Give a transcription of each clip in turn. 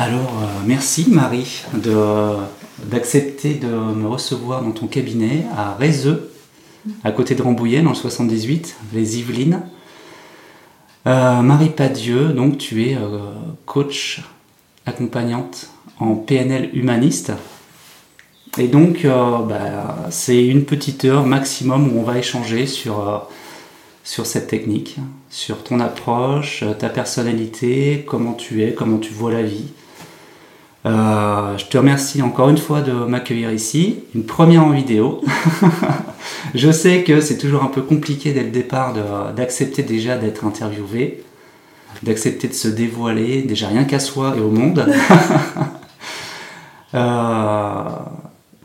Alors, euh, merci Marie d'accepter de me recevoir dans ton cabinet à Rézeux, à côté de Rambouillet, dans le 78, les Yvelines. Euh, Marie Padieu, donc tu es euh, coach accompagnante en PNL humaniste. Et donc, bah, c'est une petite heure maximum où on va échanger sur sur cette technique, sur ton approche, ta personnalité, comment tu es, comment tu vois la vie. Euh, je te remercie encore une fois de m'accueillir ici, une première en vidéo. je sais que c'est toujours un peu compliqué dès le départ d'accepter déjà d'être interviewé, d'accepter de se dévoiler, déjà rien qu'à soi et au monde. euh,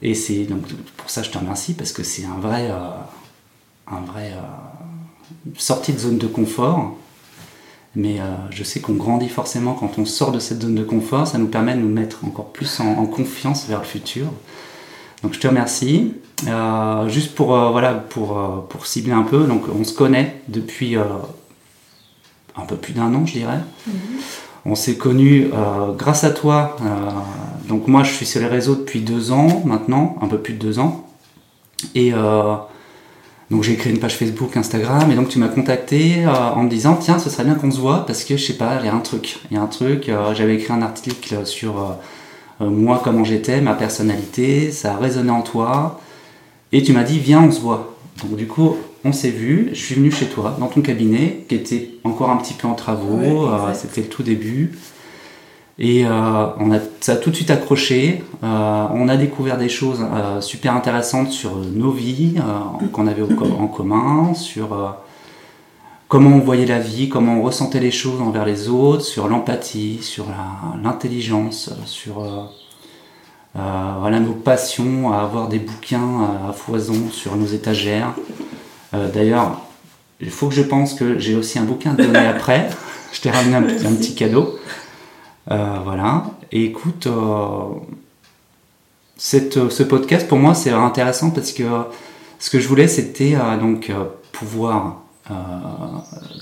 et c'est donc pour ça je te remercie parce que c'est un vrai, euh, un vrai euh, sortie de zone de confort mais euh, je sais qu'on grandit forcément quand on sort de cette zone de confort. Ça nous permet de nous mettre encore plus en, confiance vers le futur. Donc je te remercie. Euh, juste pour, euh, voilà, pour, pour cibler un peu, donc on se connaît depuis un peu plus d'un an, je dirais. Mhm. On s'est connus grâce à toi. donc moi, je suis sur les réseaux depuis deux ans maintenant, un peu plus de deux ans. Et donc j'ai créé une page Facebook, Instagram, et donc tu m'as contacté euh, en me disant tiens, ce serait bien qu'on se voit parce que je sais pas, il y a un truc, il y a un truc. Euh, j'avais écrit un article sur euh, moi, comment j'étais, ma personnalité, ça a résonné en toi, et tu m'as dit viens, on se voit. Donc du coup, on s'est vu, je suis venu chez toi, dans ton cabinet, qui était encore un petit peu en travaux, c'était le tout début. Et euh, on a, ça a tout de suite accroché. Euh, on a découvert des choses euh, super intéressantes sur nos vies qu'on avait en commun, sur comment on voyait la vie, comment on ressentait les choses envers les autres, sur l'empathie, sur l'intelligence, sur voilà, nos passions à avoir des bouquins à foison sur nos étagères. D'ailleurs, il faut que je pense que j'ai aussi un bouquin à donner après. Je t'ai ramené un petit cadeau. Euh, voilà. Et écoute, euh, cette, ce podcast pour moi c'est intéressant parce que ce que je voulais c'était euh, donc pouvoir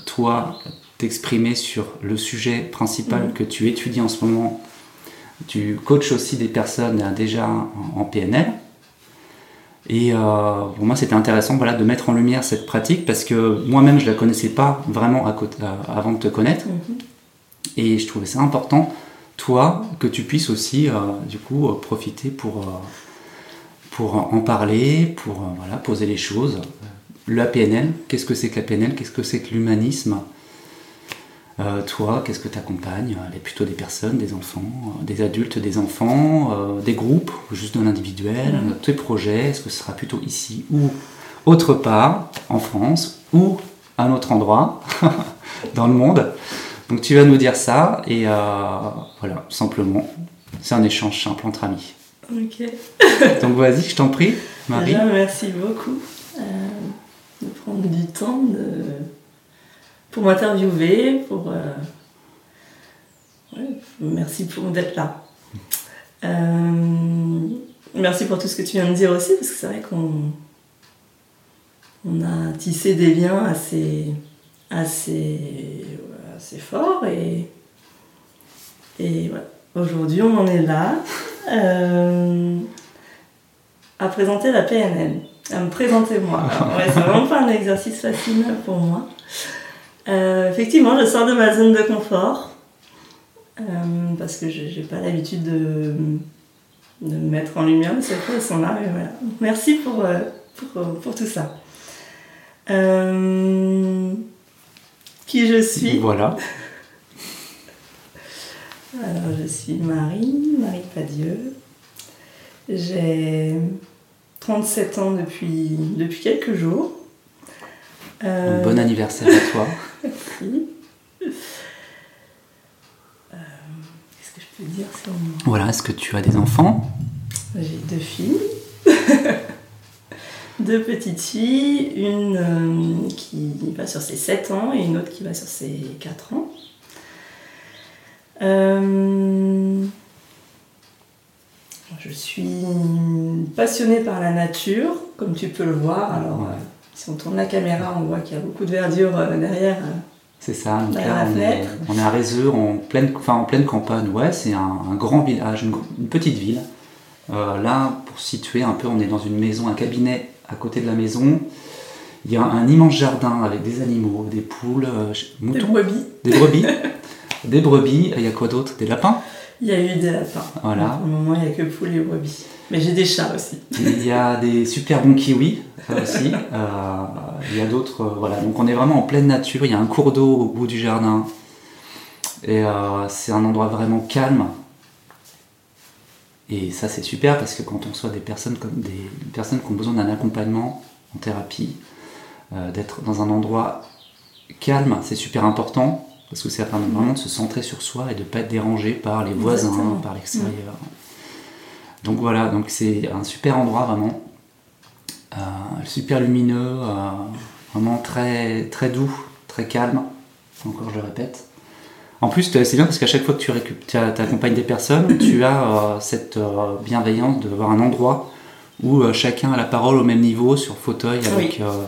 toi t'exprimer sur le sujet principal mhm. que tu étudies en ce moment. Tu coaches aussi des personnes déjà en, PNL. Et pour moi, c'était intéressant voilà, de mettre en lumière cette pratique parce que moi-même, je ne la connaissais pas vraiment à avant de te connaître. Mhm. Et je trouvais ça important, toi, que tu puisses aussi, euh, du coup, euh, profiter pour, euh, pour en parler, pour voilà, poser les choses. La PNL, qu'est-ce que c'est que la PNL Qu'est-ce que c'est que l'humanisme? Toi, qu'est-ce que tu accompagnes Plutôt des personnes, des enfants, des adultes, des enfants, des groupes, juste de l'individuel, mmh. tes projets Est-ce que ce sera plutôt ici ou autre part, en France, ou à un autre endroit dans le monde? Donc tu vas nous dire ça et euh, voilà, simplement, c'est un échange simple entre amis. Ok. Donc vas-y, je t'en prie, Marie. Déjà, merci beaucoup euh, de prendre du temps de... pour m'interviewer, pour... Euh, merci pour d'être là. merci pour tout ce que tu viens de dire aussi, parce que c'est vrai qu'on on a tissé des liens assez, assez c'est fort et, et aujourd'hui on en est là euh, à présenter la PNL, à me présenter moi. c'est vraiment pas un exercice facile pour moi. Euh, effectivement, je sors de ma zone de confort euh, parce que j'ai pas l'habitude de, de me mettre en lumière, mais cette fois elles sont là. voilà. Merci pour, pour, pour, tout ça. Euh, qui je suis. Voilà. Alors, je suis Marie, Marie Padieu. J'ai 37 ans depuis, depuis quelques jours. Euh, bon anniversaire à toi. Merci. Euh, qu'est-ce que je peux dire sur moi? Voilà, est-ce que tu as des enfants? J'ai deux filles. deux petites filles, une euh, qui va sur ses 7 ans et une autre qui va sur ses 4 ans. Euh, je suis passionnée par la nature, comme tu peux le voir. Alors, si on tourne la caméra, on voit qu'il y a beaucoup de verdure euh, derrière C'est ça, donc là on est, fenêtre. on est à Rézeux, en pleine, enfin, en pleine campagne, ouais, c'est un, un grand village, une, petite ville. Euh, là, pour situer un peu, on est dans une maison, un cabinet à côté de la maison. Il y a un immense jardin avec des animaux, des poules, euh, Des brebis. des brebis. des brebis, il y a quoi d'autre? Des lapins? Il y a eu des lapins. Voilà. Pour le moment, il n'y a que poules et brebis. Mais j'ai des chats aussi. Il y a des super bons kiwis aussi. Euh, il y a d'autres. euh, voilà, donc on est vraiment en pleine nature. Il y a un cours d'eau au bout du jardin. Et euh, c'est un endroit vraiment calme. Et ça, c'est super parce que quand on soit des personnes, comme des personnes qui ont besoin d'un accompagnement en thérapie, euh, d'être dans un endroit calme, c'est super important parce que ça permet vraiment de se centrer sur soi et de ne pas être dérangé par les voisins, Exactement. par l'extérieur. Donc voilà, donc c'est un super endroit vraiment, Euh, super lumineux, euh, vraiment très, très doux, très calme, encore je le répète. En plus, c'est bien parce qu'à chaque fois que tu t'accompagnes des personnes, tu as euh, cette euh, bienveillance de voir un endroit où euh, chacun a la parole au même niveau sur fauteuil avec euh,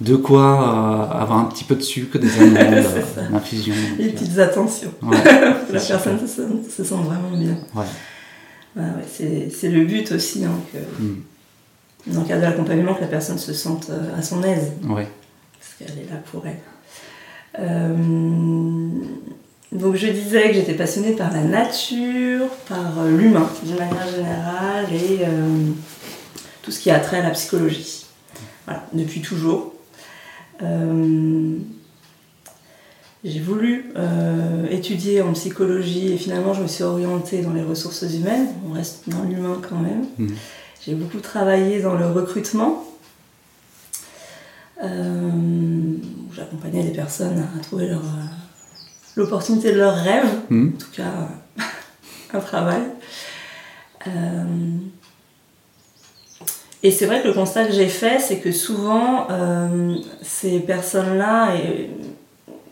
de quoi avoir un petit peu de sucre, des amandes, d'infusion. Les petites attentions. Ouais, la personne se sente, se sente vraiment bien. Ouais. Ouais, ouais, c'est le but aussi, hein, que, Mm. dans le cadre de l'accompagnement, que la personne se sente à son aise, parce qu'elle est là pour elle. Euh, donc je disais que j'étais passionnée par la nature, par euh, l'humain d'une manière générale et euh, tout ce qui a trait à la psychologie. Voilà, depuis toujours. Euh, j'ai voulu euh, étudier en psychologie et finalement je me suis orientée dans les ressources humaines. On reste dans l'humain quand même. Mhm. J'ai beaucoup travaillé dans le recrutement. Euh, J'accompagnais des personnes à trouver leur, euh, l'opportunité de leurs rêves, Mhm. en tout cas un travail. Euh, et c'est vrai que le constat que j'ai fait, c'est que souvent, euh, ces personnes-là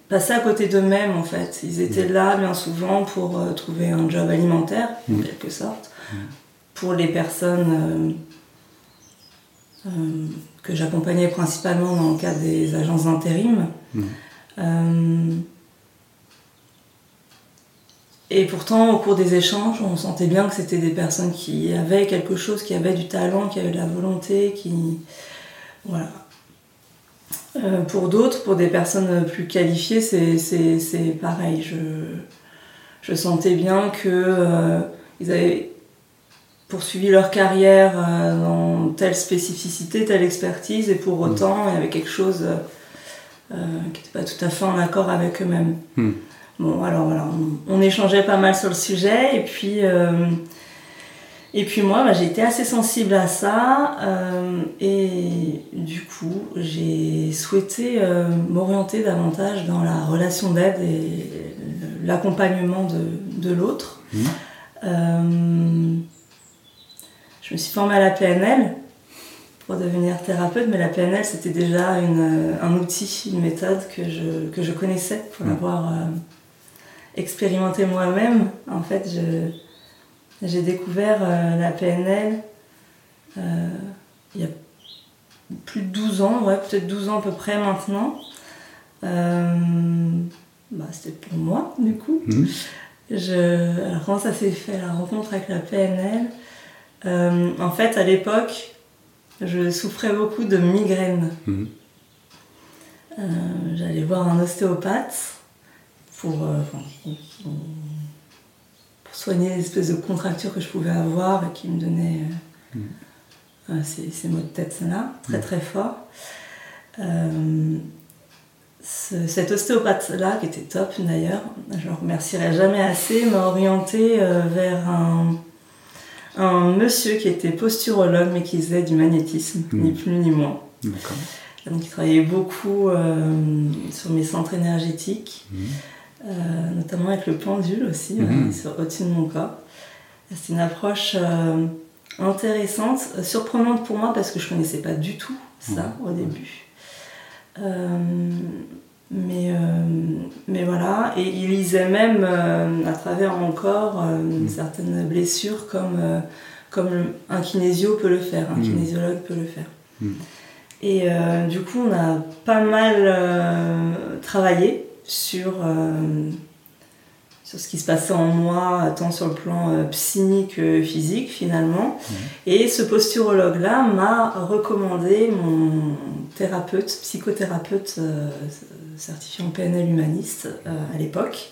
passaient à côté d'eux-mêmes, en fait. Ils étaient là, bien souvent, pour euh, trouver un job alimentaire, en Mhm. quelque sorte. Pour les personnes euh, euh, que j'accompagnais principalement dans le cadre des agences d'intérim. Mhm. Euh, et pourtant, au cours des échanges, on sentait bien que c'était des personnes qui avaient quelque chose, qui avaient du talent, qui avaient de la volonté, qui. Voilà. Euh, pour d'autres, pour des personnes plus qualifiées, c'est, pareil. Je, je sentais bien que euh, ils avaient poursuivi leur carrière euh, dans telle spécificité, telle expertise, et pour autant, il y avait quelque chose euh, euh, qui n'était pas tout à fait en accord avec eux-mêmes. Hmm. Bon, alors voilà, on, on échangeait pas mal sur le sujet, et puis, euh, et puis moi, bah, j'ai été assez sensible à ça, euh, et du coup, j'ai souhaité euh, m'orienter davantage dans la relation d'aide et l'accompagnement de, de l'autre. Mhm. Euh, je me suis formée à la PNL pour devenir thérapeute, mais la PNL c'était déjà une- un outil, une méthode que je, que je connaissais pour Mhm. l'avoir euh, expérimenté moi-même. En fait, j'ai découvert euh, la PNL euh, il y a plus de 12 ans, ouais, peut-être 12 ans à peu près maintenant. Euh, bah, c'était pour moi, du coup. Mhm. Je... Alors, comment ça s'est fait, la rencontre avec la PNL Euh, En fait, à l'époque, je souffrais beaucoup de migraines. Mhm. Euh, J'allais voir un ostéopathe pour, euh, pour- soigner l'espèce de contracture que je pouvais avoir et qui me donnait euh, ces, ces maux de tête-là, très très forts. Euh, ce- cet ostéopathe-là, qui était top d'ailleurs, je le remercierai jamais assez, m'a orienté vers un, un monsieur qui était posturologue mais qui faisait du magnétisme, Mhm. ni plus ni moins. D'accord. Donc il travaillait beaucoup euh, sur mes centres énergétiques, Mhm. euh, notamment avec le pendule aussi, Mhm. euh, sur- au-dessus de mon corps. C'est une approche intéressante, surprenante pour moi parce que je connaissais pas du tout ça au début. Mais, euh, mais voilà, et il lisait même euh, à travers mon corps euh, Mhm. certaines blessures comme, comme un kinésio peut le faire, un kinésiologue peut le faire. Mhm. Et euh, du coup, on a pas mal travaillé sur, sur ce qui se passait en moi, tant sur le plan psy que physique finalement. Et ce posturologue-là m'a recommandé mon thérapeute, psychothérapeute euh, certifié en PNL humaniste euh, à l'époque.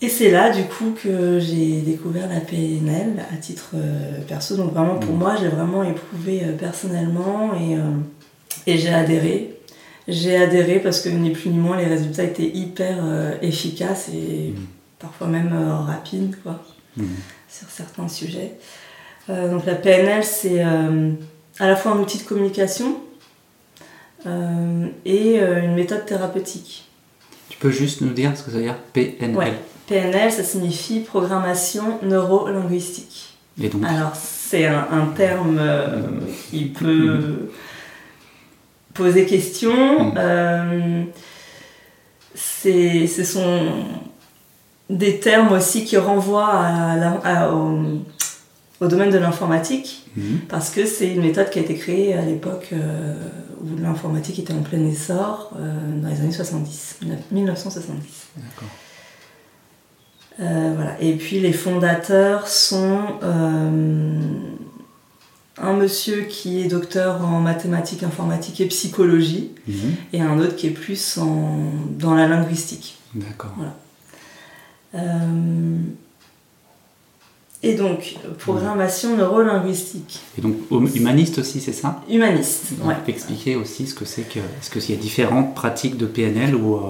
Et c'est là, du coup, que j'ai découvert la PNL à titre euh, perso. Donc, vraiment, pour Mhm. moi, j'ai vraiment éprouvé euh, personnellement et, et j'ai adhéré. J'ai adhéré parce que ni plus ni moins, les résultats étaient hyper efficaces et Mhm. parfois même rapides, quoi, Mhm. sur certains sujets. Euh, donc, la PNL, c'est euh, à la fois un outil de communication euh, et euh, une méthode thérapeutique. Tu peux juste nous dire ce que ça veut dire PNL Ouais. PNL, ça signifie programmation neuro-linguistique. Et donc, Alors, c'est un, un terme euh, qui peut poser question. Mm. Euh, ce sont des termes aussi qui renvoient à la- à- au, au domaine de l'informatique, Mhm. parce que c'est une méthode qui a été créée à l'époque euh, où l'informatique était en plein essor, euh, dans les années 70, 1970. D'accord. Euh, voilà. Et puis les fondateurs sont un monsieur qui est docteur en mathématiques, informatique et psychologie, Mhm. et un autre qui est plus en, dans la linguistique. D'accord. Et donc, programmation neurolinguistique. Et donc, hum- humaniste aussi, c'est ça? Humaniste, Donc, ouais. Expliquer aussi ce que c'est que. Est-ce qu'il y a différentes pratiques de PNL ou. euh,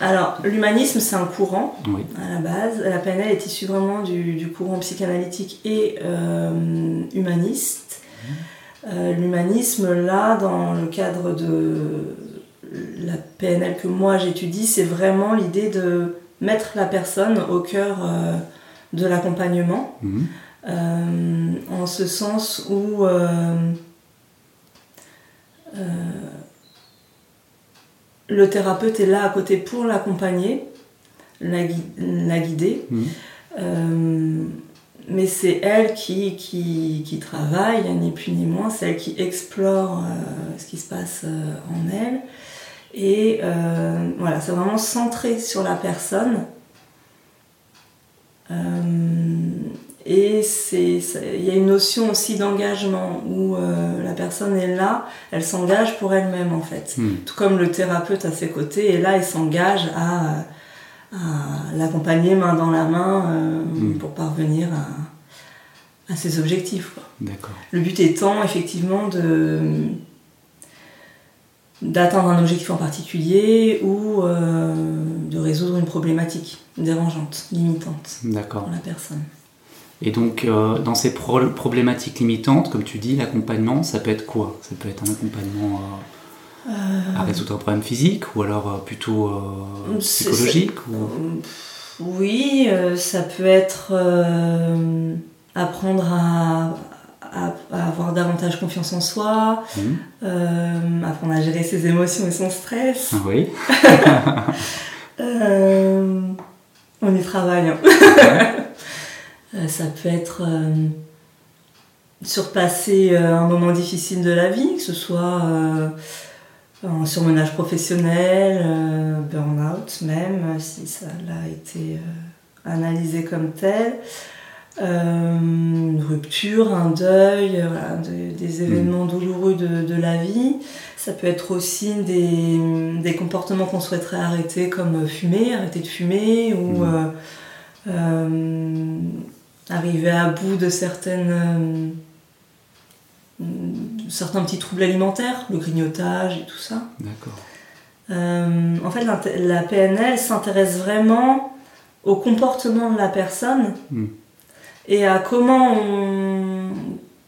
Alors, l'humanisme, c'est un courant. Oui. à la base. La PNL est issue vraiment du, du courant psychanalytique et euh, humaniste. Euh, L'humanisme, là, dans le cadre de la PNL que moi j'étudie, c'est vraiment l'idée de mettre la personne au cœur de l'accompagnement, Mhm. euh, en ce sens où euh, euh, le thérapeute est là à côté pour l'accompagner, la, gui- la guider, Mhm. mais c'est elle qui, qui, qui travaille, ni plus ni moins, c'est elle qui explore ce qui se passe en elle. Et voilà, c'est vraiment centré sur la personne. Euh, et il y a une notion aussi d'engagement où euh, la personne est là, elle s'engage pour elle-même en fait. Mhm. Tout comme le thérapeute à ses côtés est là et s'engage à, à l'accompagner main dans la main euh, Mm. pour parvenir à, à ses objectifs. quoi. Le but étant effectivement de d'atteindre un objectif en particulier ou euh, de résoudre une problématique dérangeante, limitante pour la personne. Et donc, euh, dans ces pro- problématiques limitantes, comme tu dis, l'accompagnement, ça peut être quoi? Ça peut être un accompagnement euh, à résoudre un problème physique ou alors plutôt psychologique ou... Oui, ça peut être apprendre à, à- à avoir davantage confiance en soi, euh, apprendre à gérer ses émotions et son stress. Ah oui. Euh, on y travaille. hein. Euh, ça peut être euh, surpasser un moment difficile de la vie, que ce soit un surmenage professionnel, burn-out même, si ça l'a été analysé comme tel. Euh, une rupture, un deuil, euh, voilà, de- des événements douloureux de, de la vie. Ça peut être aussi des, des comportements qu'on souhaiterait arrêter, comme fumer, arrêter de fumer, ou euh, euh, arriver à bout de certaines, euh, certains petits troubles alimentaires, le grignotage et tout ça. D'accord. Euh, en fait, la PNL s'intéresse vraiment au comportement de la personne Mm. Et à comment, on-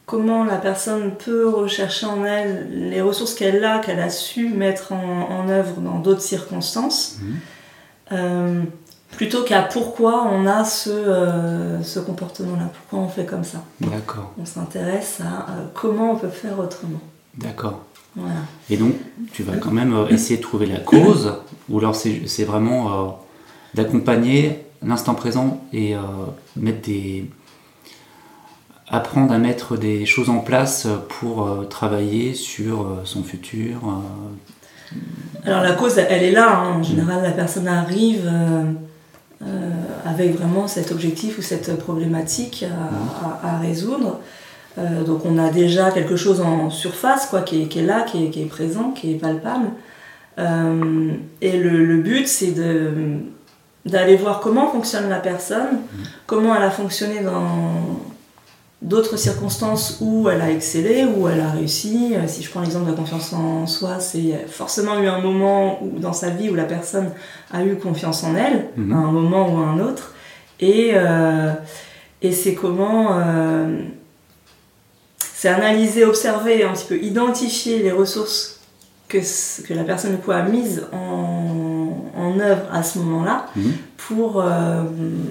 comment la personne peut rechercher en elle les ressources qu'elle a, qu'elle a su mettre en, en œuvre dans d'autres circonstances, Mhm. euh, plutôt qu'à pourquoi on a ce, euh, ce comportement-là, pourquoi on fait comme ça? D'accord. On s'intéresse à euh, comment on peut faire autrement. D'accord. Voilà. Et donc, tu vas quand même essayer de trouver la cause, ou alors c'est c'est vraiment d'accompagner l'instant présent et mettre des. Apprendre à mettre des choses en place pour euh, travailler sur euh, son futur euh, Alors la cause, elle est là. hein. En général, la personne arrive euh, euh, avec vraiment cet objectif ou cette problématique à, à- à résoudre. Euh, donc on a déjà quelque chose en surface quoi, qui, est, qui est là, qui est, qui est présent, qui est palpable. Et le, le but, c'est de d'aller voir comment fonctionne la personne, comment elle a fonctionné dans d'autres circonstances où elle a excellé, où elle a réussi. Euh, Si je prends l'exemple de la confiance en soi, c'est forcément eu un moment où, dans sa vie où la personne a eu confiance en elle, Mhm. à un moment ou à un autre. Et, euh, et c'est comment... euh, c'est analyser, observer, un petit peu identifier les ressources que, que la personne du coup, a mises en, en œuvre à ce moment-là Mhm. pour euh,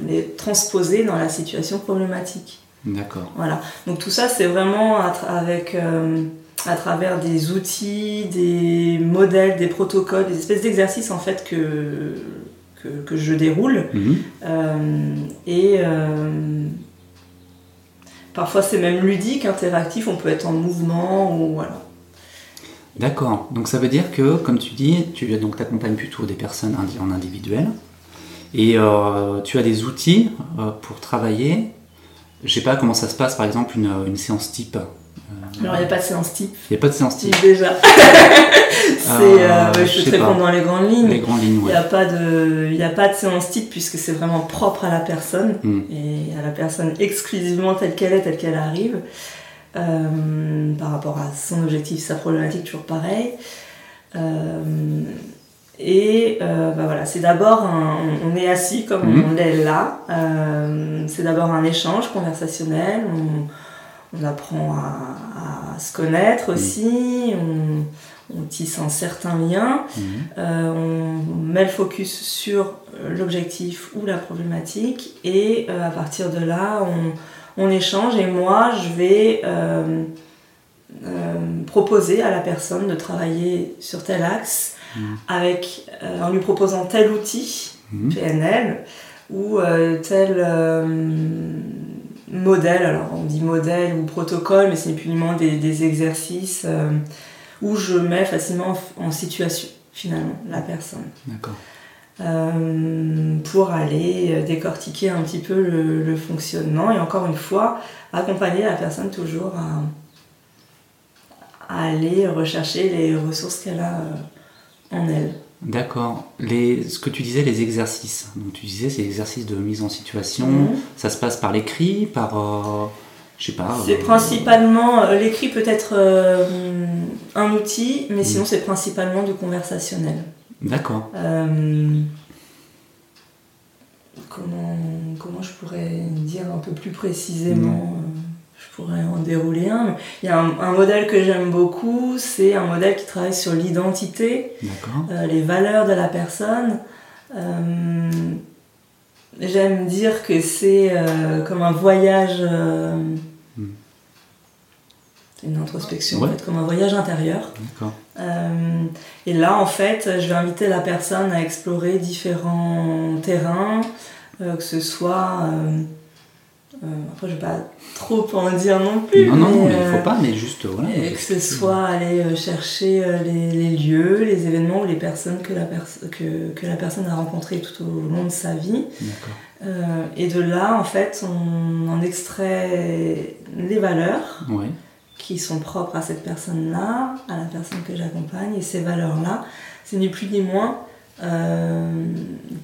les transposer dans la situation problématique. D'accord. Voilà. Donc tout ça, c'est vraiment à, tra- avec, euh, à travers des outils, des modèles, des protocoles, des espèces d'exercices en fait que, que, que je déroule. Mhm. Euh, et euh, parfois c'est même ludique, interactif, on peut être en mouvement ou voilà. D'accord. Donc ça veut dire que, comme tu dis, tu donc accompagnes plutôt des personnes en individuel et euh, tu as des outils euh, pour travailler. Je sais pas comment ça se passe, par exemple, une, une séance type. Euh, Alors il n'y a pas de séance type, Il n'y a pas de séance type. déjà. Euh, euh, ouais, je peux te répondre dans les grandes lignes. Les grandes lignes, Il ouais. n'y a, pas de- y a pas de séance type puisque c'est vraiment propre à la personne Mm. et à la personne exclusivement telle qu'elle est, telle qu'elle arrive. Euh, par rapport à son objectif, sa problématique, toujours pareil. Euh, et euh, bah voilà, c'est d'abord on est assis comme Mhm. on l'est là. Euh, c'est d'abord un échange conversationnel. On, on apprend à, à se connaître aussi. On, on tisse un certain lien. Mhm. Euh, on met le focus sur l'objectif ou la problématique et euh, à partir de là, on, on échange et moi, je vais proposer à la personne de travailler sur tel axe Mhm. avec, euh, en lui proposant tel outil, Mhm. PNL, ou euh, tel euh, modèle, alors on dit modèle ou protocole, mais c'est moins des, des exercices où je mets facilement en, en situation finalement la personne. D'accord. Euh, pour aller décortiquer un petit peu le, le fonctionnement et encore une fois accompagner la personne toujours à, à aller rechercher les ressources qu'elle a en elle. D'accord. Ce que tu disais, les exercices. Donc tu disais, c'est exercices de mise en situation. Mhm. Ça se passe par l'écrit, par, euh, je sais pas. C'est euh, principalement, euh, l'écrit peut être euh, un outil, mais sinon Mm. c'est principalement du conversationnel. D'accord. Comment, comment je pourrais dire un peu plus précisément Je pourrais en dérouler un. Il y a un, un modèle que j'aime beaucoup, c'est un modèle qui travaille sur l'identité, euh, les valeurs de la personne. Euh, j'aime dire que c'est euh, comme un voyage. euh, Mm. c'est une introspection, Ouais. en fait, comme un voyage intérieur. Et là, en fait, je vais inviter la personne à explorer différents terrains, que ce soit. Euh, euh, après, je vais pas trop en dire non plus. Non, non, non, mais il euh, faut pas, mais juste, voilà. et que ce soit aller euh, chercher euh, les, les lieux, les événements ou les personnes que la, que, que la personne a rencontrées tout au long de sa vie. Euh, et de là, en fait, on en extrait les valeurs Ouais. qui sont propres à cette personne-là, à la personne que j'accompagne. Et ces valeurs-là, c'est ni plus ni moins euh,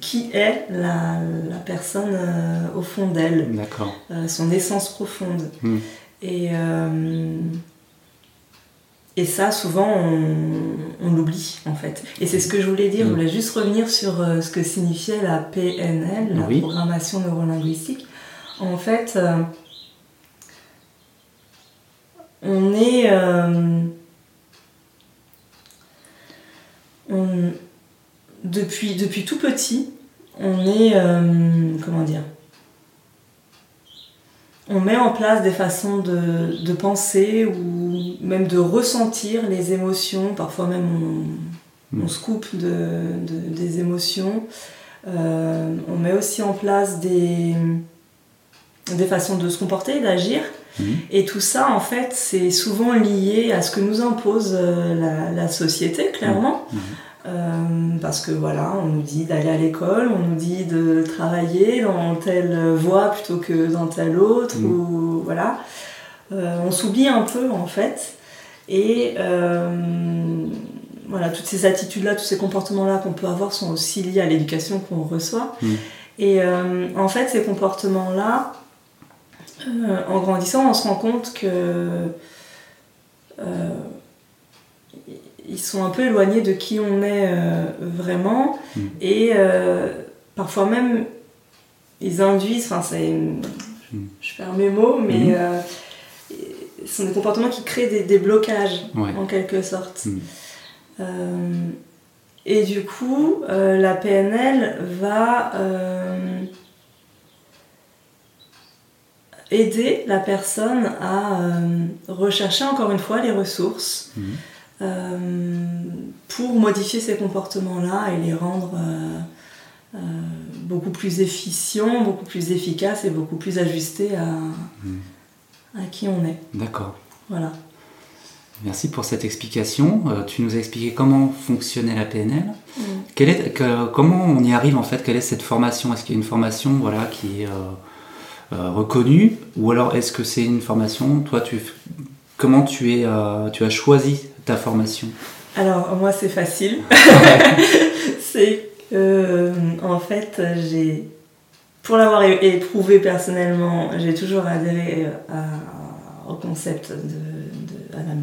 qui est la, la personne euh, au fond d'elle, euh, son essence profonde. Hmm. Et, euh, et ça, souvent, on, on l'oublie, en fait. Et c'est ce que je voulais dire. Je Mm. voulais juste revenir sur euh, ce que signifiait la PNL, la Oui. programmation neurolinguistique. En fait, euh, on est... euh, on- depuis, depuis tout petit, on est... euh, comment dire on met en place des façons de, de penser ou même de ressentir les émotions. Parfois même on, on se coupe de, de- des émotions. Euh, on met aussi en place des, des façons de se comporter, d'agir. Mhm. Et tout ça, en fait, c'est souvent lié à ce que nous impose euh, la, la société, clairement. Mhm. Euh, parce que voilà, on nous dit d'aller à l'école, on nous dit de travailler dans telle voie plutôt que dans telle autre, Mhm. ou voilà. Euh, on s'oublie un peu en fait. Et euh, voilà, toutes ces attitudes-là, tous ces comportements-là qu'on peut avoir sont aussi liés à l'éducation qu'on reçoit. Mhm. Et en fait, ces comportements-là, en grandissant, on se rend compte que ils sont un peu éloignés de qui on est euh, vraiment Mm. et euh, parfois même ils induisent, enfin c'est, je perds mes mots, mais Mm. euh, ce sont des comportements qui créent des, des blocages Ouais. en quelque sorte. Et du coup, la PNL va aider la personne à rechercher encore une fois les ressources pour modifier ces comportements-là et les rendre euh, euh, beaucoup plus efficients, beaucoup plus efficaces et beaucoup plus ajustés à, Mhm. à qui on est. D'accord. Voilà. Merci pour cette explication. Euh, tu nous as expliqué comment fonctionnait la PNL. Quelle est, que- comment on y arrive en fait? Quelle est cette formation? Est-ce qu'il y a une formation voilà, qui est euh, euh, reconnue? Ou alors est-ce que c'est une formation? Toi, tu, comment tu, es, euh, tu as choisi ta formation Alors, moi, c'est facile. c'est que, euh, en fait, j'ai, pour l'avoir éprouvé personnellement, j'ai toujours adhéré à- au concept de, de- à la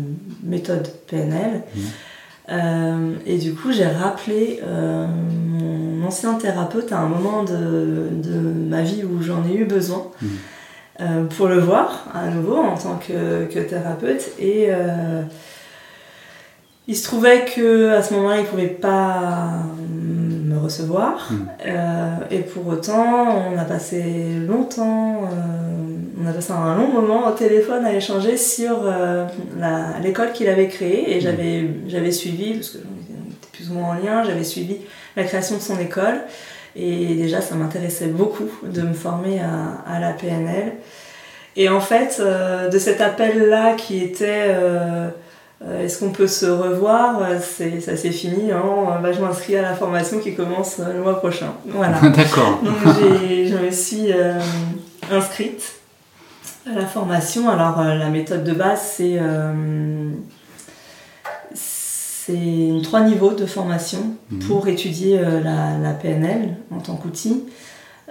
méthode PNL. Mhm. Euh, et du coup, j'ai rappelé euh, mon ancien thérapeute à un moment de, de ma vie où j'en ai eu besoin. Euh, pour le voir à nouveau en tant que, que thérapeute et euh, il se trouvait que à ce moment-là, il pouvait pas me recevoir. Mm. Euh, et pour autant, on a passé longtemps, euh, on a passé un long moment au téléphone à échanger sur euh, l'école qu'il avait créée. Et j'avais, j'avais suivi, parce que était plus ou moins en lien, j'avais suivi la création de son école. Et déjà, ça m'intéressait beaucoup de me former à, à la PNL. Et en fait, euh, de cet appel-là qui était euh, euh, est-ce qu'on peut se revoir euh, c'est, Ça s'est fini en bah, je m'inscris à la formation qui commence euh, le mois prochain. Voilà. D'accord. Donc j'ai- je me suis euh, inscrite à la formation. Alors euh, la méthode de base, c'est euh, c'est trois niveaux de formation Mhm. pour étudier euh, la, la PNL en tant qu'outil.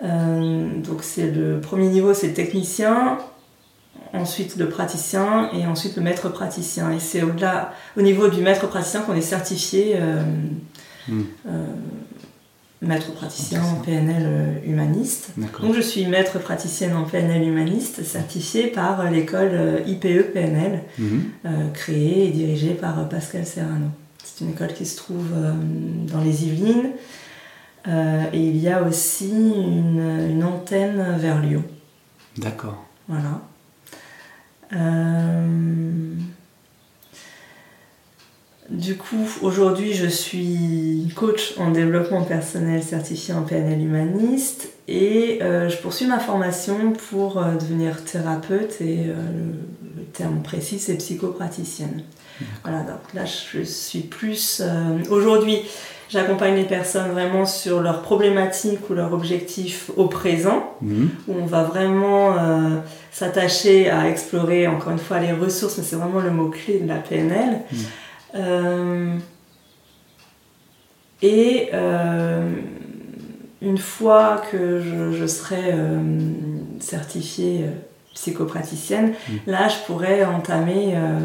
Euh, donc c'est le premier niveau, c'est le technicien, ensuite le praticien et ensuite le maître praticien. Et c'est au-delà, au niveau du maître praticien qu'on est certifié euh, Mhm. euh, maître praticien en. PNL euh, humaniste. Donc je suis maître praticienne en PNL humaniste, certifiée par l'école IPE PNL, Mhm. euh, créée et dirigée par Pascal Serrano. C'est une école qui se trouve dans les Yvelines. Et il y a aussi une, une antenne vers Lyon. D'accord. Voilà. Euh, Du coup, aujourd'hui, je suis coach en développement personnel certifié en PNL humaniste et euh, je poursuis ma formation pour euh, devenir thérapeute et euh, le, terme précis, c'est psychopraticienne. Voilà, donc là, je suis plus... aujourd'hui, j'accompagne les personnes vraiment sur leurs problématiques ou leurs objectifs au présent Mhm. où on va vraiment s'attacher à explorer encore une fois les ressources, mais c'est vraiment le mot-clé de la PNL. Euh, et une fois que je, je serai euh, certifiée euh, psychopraticienne, Mm. là je pourrais entamer euh,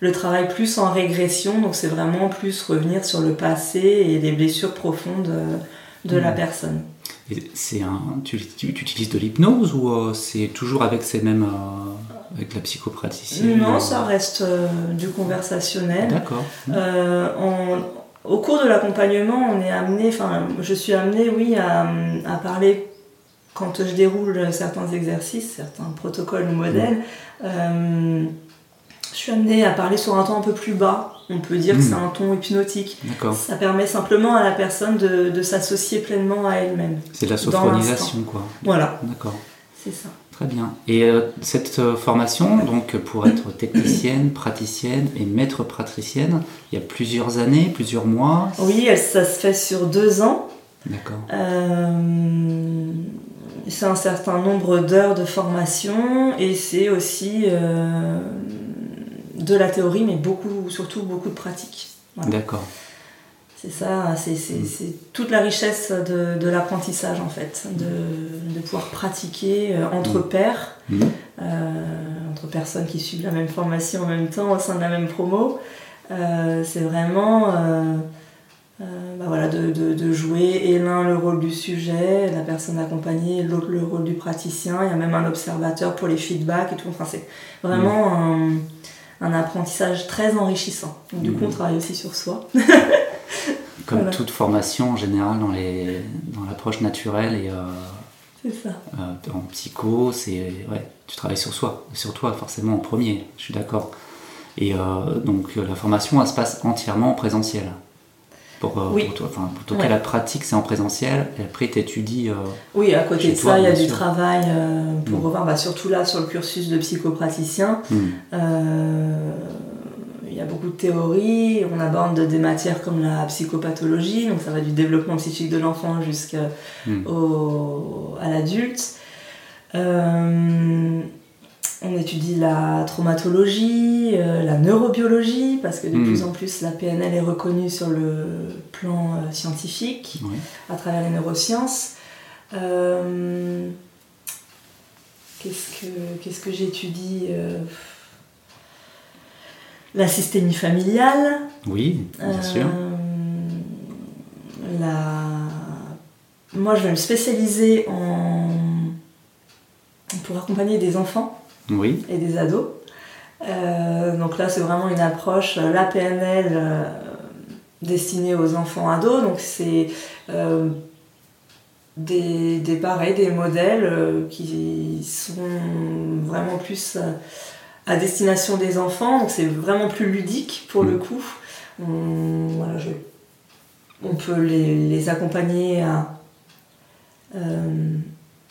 le travail plus en régression, donc c'est vraiment plus revenir sur le passé et les blessures profondes de la Mm. personne. Et c'est un, tu, tu- tu utilises de l'hypnose ou euh, c'est toujours avec ces mêmes, euh, avec la psychopraticienne Non, ça reste euh, du conversationnel. D'accord. En- au cours de l'accompagnement, on est amené, enfin, je suis amenée, oui, à, à parler quand je déroule certains exercices, certains protocoles ou modèles. euh, je suis amenée à parler sur un ton un peu plus bas. On peut dire que Mm. c'est un ton hypnotique. Ça permet simplement à la personne de, de s'associer pleinement à elle-même. C'est de la sophronisation, quoi. Voilà. D'accord. C'est ça. Très bien. Et euh, cette euh, formation, donc pour être technicienne, praticienne et maître praticienne, il y a plusieurs années, plusieurs mois Oui, ça se fait sur deux ans. D'accord. Euh, c'est un certain nombre d'heures de formation et c'est aussi de la théorie, mais beaucoup, surtout beaucoup de pratique. Voilà. D'accord. C'est ça, c'est c'est- toute la richesse de, de l'apprentissage en fait, de, de pouvoir pratiquer euh, entre pairs, Mhm. euh, entre personnes qui suivent la même formation en même temps au sein de la même promo. Euh, c'est vraiment euh, bah voilà, de, de- jouer et l'un le rôle du sujet, la personne accompagnée, l'autre le rôle du praticien. Il y a même un observateur pour les feedbacks et tout. Enfin, c'est vraiment un, un apprentissage très enrichissant. Donc, du coup, on travaille aussi sur soi. Comme Voilà. toute formation en général dans les dans l'approche naturelle et euh, C'est ça. euh, en psycho, c'est ouais, tu travailles sur soi, sur toi forcément en premier. Je suis d'accord. Et euh, donc la formation, elle se passe entièrement en présentiel. Pour, Oui. pour toi, enfin, la pratique, c'est en présentiel. Et après, tu étudies. Oui, à côté de toi, ça, il y a du sûr. travail pour Mm. revoir, bah, surtout là sur le cursus de psychopraticien. Euh, il y a beaucoup de théories, on aborde des matières comme la psychopathologie, donc ça va du développement psychique de l'enfant jusqu'à Mm. à l'adulte. Euh, on étudie la traumatologie, euh, la neurobiologie, parce que de Mm. plus en plus la PNL est reconnue sur le plan euh, scientifique Oui. à travers les neurosciences. Qu'est-ce que, que j'étudie La systémie familiale. Oui, bien euh, sûr. la... Moi, je vais me spécialiser en... pour accompagner des enfants Oui. et des ados. Euh, donc là, c'est vraiment une approche, euh, la PNL euh, destinée aux enfants ados. Donc c'est euh, des, des pareils, des modèles qui sont vraiment plus à destination des enfants. Donc c'est vraiment plus ludique pour le Mm. coup. On, voilà, je- on peut les, les accompagner à euh,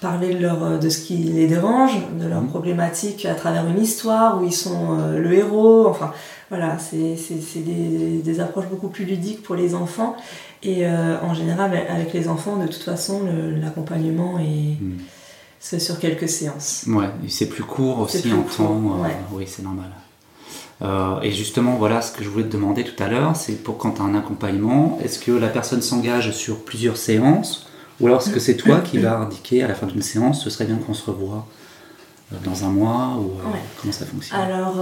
parler de, leur, de ce qui les dérange, de leurs Mhm. problématiques à travers une histoire où ils sont euh, le héros. Enfin, voilà, c'est des, des approches beaucoup plus ludiques pour les enfants. Et euh, en général, avec les enfants, de toute façon, l'accompagnement est Mm. Fait sur quelques séances. Ouais, c'est plus court C'est aussi plus en court, temps. euh, ouais. Oui, c'est normal. Euh, et justement, voilà ce que je voulais te demander tout à l'heure, c'est pour quand tu as un accompagnement, est-ce que la personne s'engage sur plusieurs séances ou alors est-ce que c'est toi qui vas indiquer à la fin d'une séance, ce serait bien qu'on se revoie euh, dans un mois ou euh, Ouais. comment ça fonctionne? Alors,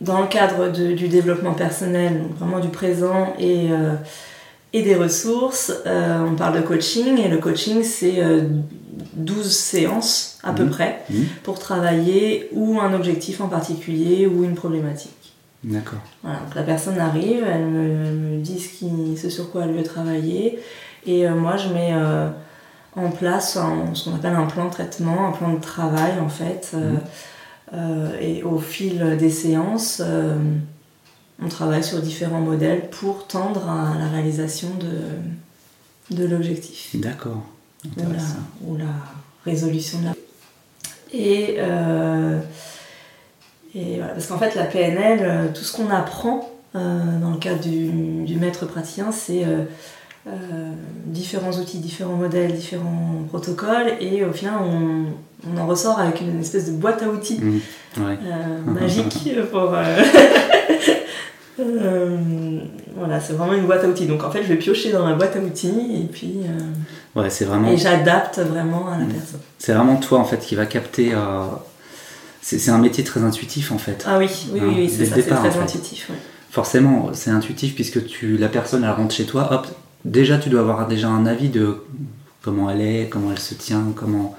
dans le cadre de- du développement personnel, donc vraiment du présent et, et des ressources, on parle de coaching et le coaching c'est 12 séances à peu Mhm. près Mhm. pour travailler ou un objectif en particulier ou une problématique. D'accord. Voilà, donc la personne arrive, elle me, dit ce, qui- ce sur quoi elle veut travailler et euh, moi je mets euh, en place un- ce qu'on appelle un plan de traitement, un plan de travail en fait. euh, euh, et au fil des séances, on travaille sur différents modèles pour tendre à la réalisation de, de l'objectif D'accord. Ou la, ou la résolution de la. Et, euh, et voilà, parce qu'en fait, la PNL, euh, tout ce qu'on apprend euh, dans le cadre du, du maître praticien, c'est euh, euh, différents outils, différents modèles, différents protocoles, et au final, on, on en ressort avec une espèce de boîte à outils. Ouais. euh, magique pour. euh, voilà, c'est vraiment une boîte à outils. Donc en fait, je vais piocher dans la boîte à outils et puis. euh, Ouais, c'est vraiment. et j'adapte vraiment à la personne. C'est vraiment toi en fait qui va capter. euh, C'est c'est un métier très intuitif en fait. Ah oui, oui, oui, Hein, oui, c'est ça, c'est très en fait. intuitif. ouais. Forcément, c'est intuitif puisque tu, la personne elle rentre chez toi, hop, déjà tu dois avoir déjà un avis de comment elle est, comment elle se tient, comment.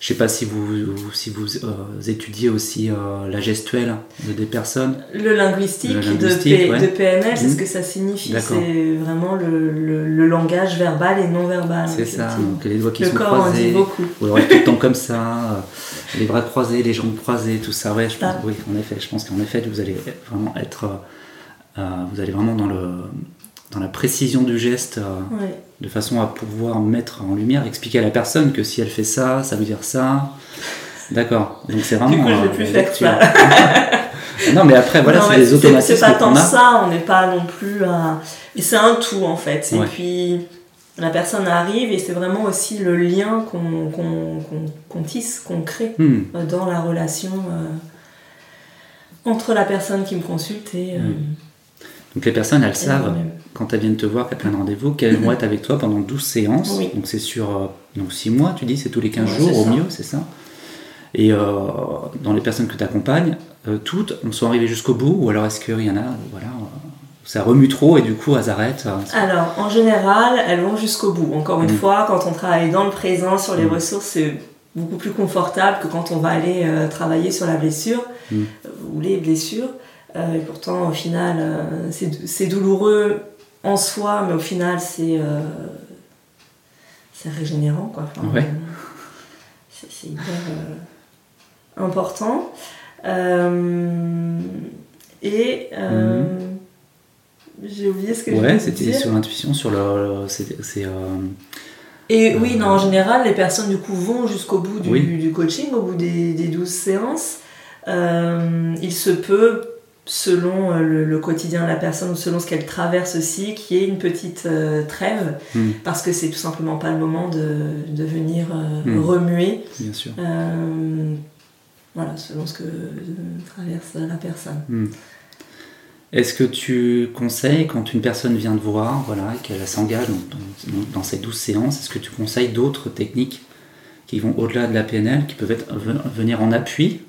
Je sais pas si vous, si vous euh, étudiez aussi euh, la gestuelle de des personnes. Le linguistique, Le de P- ouais. de, PNL, c'est Mhm. ce que ça signifie. C'est vraiment le, le- le langage verbal et non verbal. C'est ça, donc les doigts qui Le sont corps en dit croisés, beaucoup. ou alors tout le temps comme ça, euh, les bras croisés, les jambes croisées, tout ça. Ouais, je pense, Ah. oui, en effet, je pense qu'en effet, vous allez vraiment être, euh, vous allez vraiment dans le, dans la précision du geste. Ouais. De façon à pouvoir mettre en lumière, expliquer à la personne que si elle fait ça, ça veut dire ça. D'accord. Donc c'est vraiment. Du coup, je vais euh, plus la faire ça. non, mais après, voilà, c'est des automatismes C'est pas tant ça, on n'est pas non plus à... Et c'est un tout en fait. Et Ouais. puis la personne arrive et c'est vraiment aussi le lien qu'on qu'on- qu'on tisse, qu'on crée Hmm, euh, dans la relation euh, entre la personne qui me consulte et... euh, Mm. Donc les personnes, elles savent. Quand elles viennent te voir, qu'elles prennent rendez-vous, qu'elles vont être avec toi pendant 12 séances. Oui. Donc c'est sur euh, donc 6 mois, tu dis, c'est tous les 15 Ouais, jours au ça. mieux, c'est ça Et euh, dans les personnes que tu accompagnes, euh, toutes sont arrivées jusqu'au bout ou alors est-ce qu'il y en a, voilà, euh, ça remue trop et du coup elles arrêtent Alors, en général, elles vont jusqu'au bout. Encore une Mm. fois, quand on travaille dans le présent sur les Mm. ressources, c'est beaucoup plus confortable que quand on va aller euh, travailler sur la blessure ou les blessures. Et pourtant, au final, c'est douloureux en soi, mais au final, c'est euh, c'est régénérant. Quoi. Enfin, Ouais. euh, c'est hyper euh, important. Et j'ai oublié ce que Ouais, c'était sur l'intuition, sur le. c'est. Et oui, non, en général, les personnes du coup vont jusqu'au bout du, Oui. du coaching, au bout des, des 12 séances. Il se peut, selon euh, le, le quotidien de la personne ou selon ce qu'elle traverse aussi, qu'il y ait une petite euh, trêve, hmm, parce que c'est tout simplement pas le moment de, de venir euh, Mm. remuer. bien sûr. Euh, voilà, selon ce que traverse la personne. Hmm. Est-ce que tu conseilles, quand une personne vient te voir, voilà, et qu'elle s'engage dans, dans- dans ces 12 séances, est-ce que tu conseilles d'autres techniques qui vont au-delà de la PNL, qui peuvent être, ve- venir en appui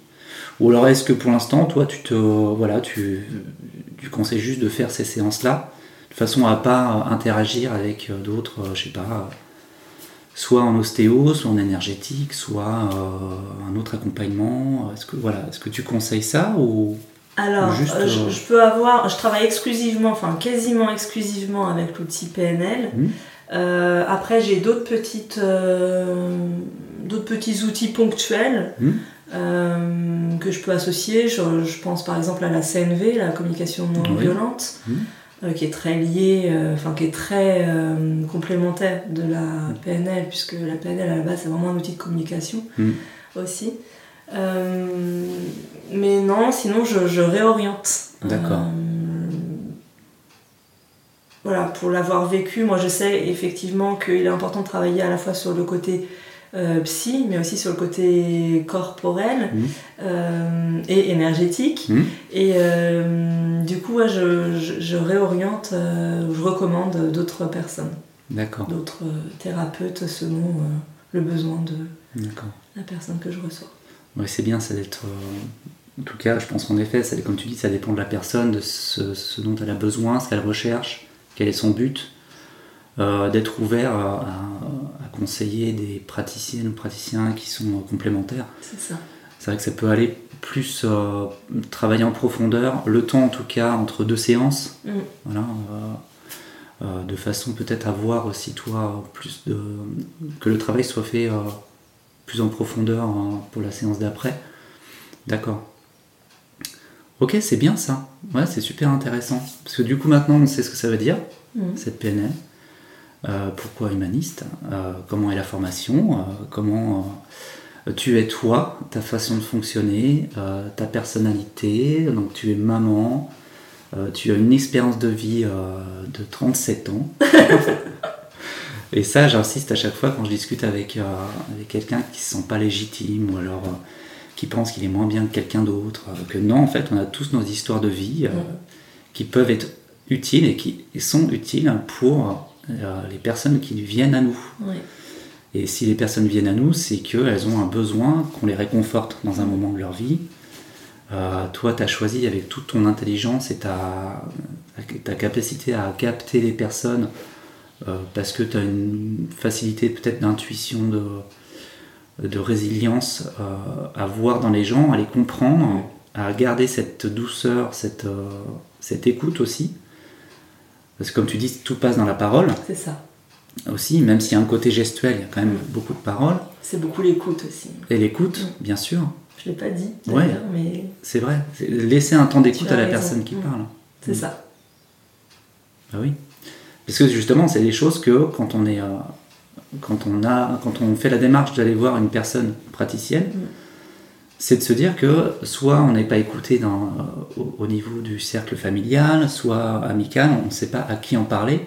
Ou alors est-ce que pour l'instant, toi, tu te, voilà, tu, tu conseilles juste de faire ces séances-là, de façon à pas interagir avec euh, d'autres, euh, je sais pas, euh, soit en ostéo, soit en énergétique, soit euh, un autre accompagnement Est-ce que, voilà, est-ce que tu conseilles ça ou... Alors, Juste, euh, je, euh, je peux avoir, je travaille exclusivement, enfin quasiment exclusivement avec l'outil PNL. Euh, après, j'ai d'autres petites, euh, d'autres petits outils ponctuels Mhm. Euh, que je peux associer. Je, je pense par exemple à la CNV, la communication non Oui. violente, Mhm. euh, qui est très liée, euh, enfin qui est très complémentaire de la PNL, puisque la PNL à la base c'est vraiment un outil de communication Mhm. aussi. Mais non, sinon je, je réoriente. D'accord. Voilà, pour l'avoir vécu, moi je sais effectivement qu'il est important de travailler à la fois sur le côté euh, psy, mais aussi sur le côté corporel Mhm. euh, et énergétique. Mhm. Et euh, du coup, ouais, je, je- je réoriente, je recommande d'autres personnes, D'accord, d'autres thérapeutes selon le besoin de la personne que je reçois. Ouais, c'est bien, ça d'être. en tout cas, je pense qu'en effet, ça, comme tu dis, ça dépend de la personne, de ce, ce dont elle a besoin, ce qu'elle recherche, quel est son but. Euh, d'être ouvert à, conseiller des praticiennes ou praticiens qui sont euh, complémentaires. C'est ça. C'est vrai que ça peut aller plus euh, travailler en profondeur, le temps en tout cas entre deux séances, Mm. voilà, euh, euh, de façon peut-être à voir aussi toi plus de que le travail soit fait plus en profondeur euh, pour la séance d'après. D'accord. Ok, c'est bien ça. Ouais, c'est super intéressant. Parce que du coup maintenant on sait ce que ça veut dire, Mm. cette PNL. Euh, pourquoi humaniste? Euh, Comment est la formation? Euh, Comment tu es toi, ta façon de fonctionner, ta personnalité? Donc tu es maman, tu as une expérience de vie de 37 ans. Et ça, j'insiste à chaque fois quand je discute avec, euh, avec quelqu'un qui se sent pas légitime ou alors euh, qui pense qu'il est moins bien que quelqu'un d'autre. euh, que non, en fait, on a tous nos histoires de vie euh, Mm. qui peuvent être utiles et qui sont utiles pour les personnes qui viennent à nous. Ouais. Et si les personnes viennent à nous, c'est qu'elles ont un besoin qu'on les réconforte dans un moment de leur vie. Euh, toi, tu as choisi avec toute ton intelligence et ta, ta capacité à capter les personnes euh, parce que tu as une facilité peut-être d'intuition, de, de résilience euh, à voir dans les gens, à les comprendre, à garder cette douceur, cette, euh, cette écoute aussi. Parce que comme tu dis, tout passe dans la parole C'est ça. aussi, même s'il y a un côté gestuel, il y a quand même beaucoup de paroles. C'est beaucoup l'écoute aussi. Et l'écoute, bien sûr, Je l'ai pas dit Ouais. mais c'est vrai. Laisser un temps d'écoute à la raison. personne qui Mm. parle. c'est Mm. ça. Bah oui. Parce que justement, c'est des choses que quand on est, quand on a, quand on fait la démarche d'aller voir une personne praticienne, Mm. C'est de se dire que soit on n'est pas écouté dans, au, au niveau du cercle familial, soit amical, on ne sait pas à qui en parler,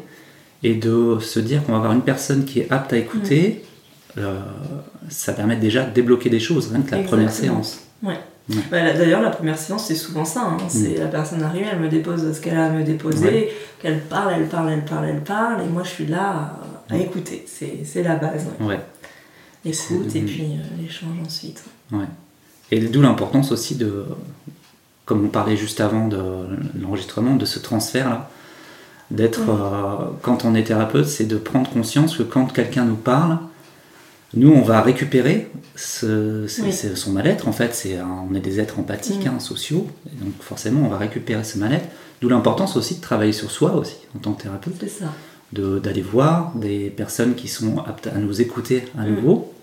et de se dire qu'on va avoir une personne qui est apte à écouter, euh, ça permet déjà de débloquer des choses, rien que la première séance. Bah, là, D'ailleurs, la première séance, c'est souvent ça. hein. C'est Mm. la personne arrive, elle me dépose ce qu'elle a à me déposer, Ouais. qu'elle parle, elle parle, elle parle, elle parle, et moi je suis là à, à Ouais. écouter. C'est c'est la base. ouais. Ouais. Écoute C'est- et puis euh, l'échange ensuite. Ouais. Et d'où l'importance aussi de, comme on parlait juste avant de l'enregistrement, de ce transfert-là. D'être, euh, quand on est thérapeute, c'est de prendre conscience que quand quelqu'un nous parle, nous, on va récupérer ce- Oui. son mal-être. En fait, c'est on est des êtres empathiques, Mm. hein, sociaux. Et donc, forcément, on va récupérer ce mal-être. D'où l'importance aussi de travailler sur soi aussi, en tant que thérapeute C'est ça. de- d'aller voir des personnes qui sont aptes à nous écouter à Mm. nouveau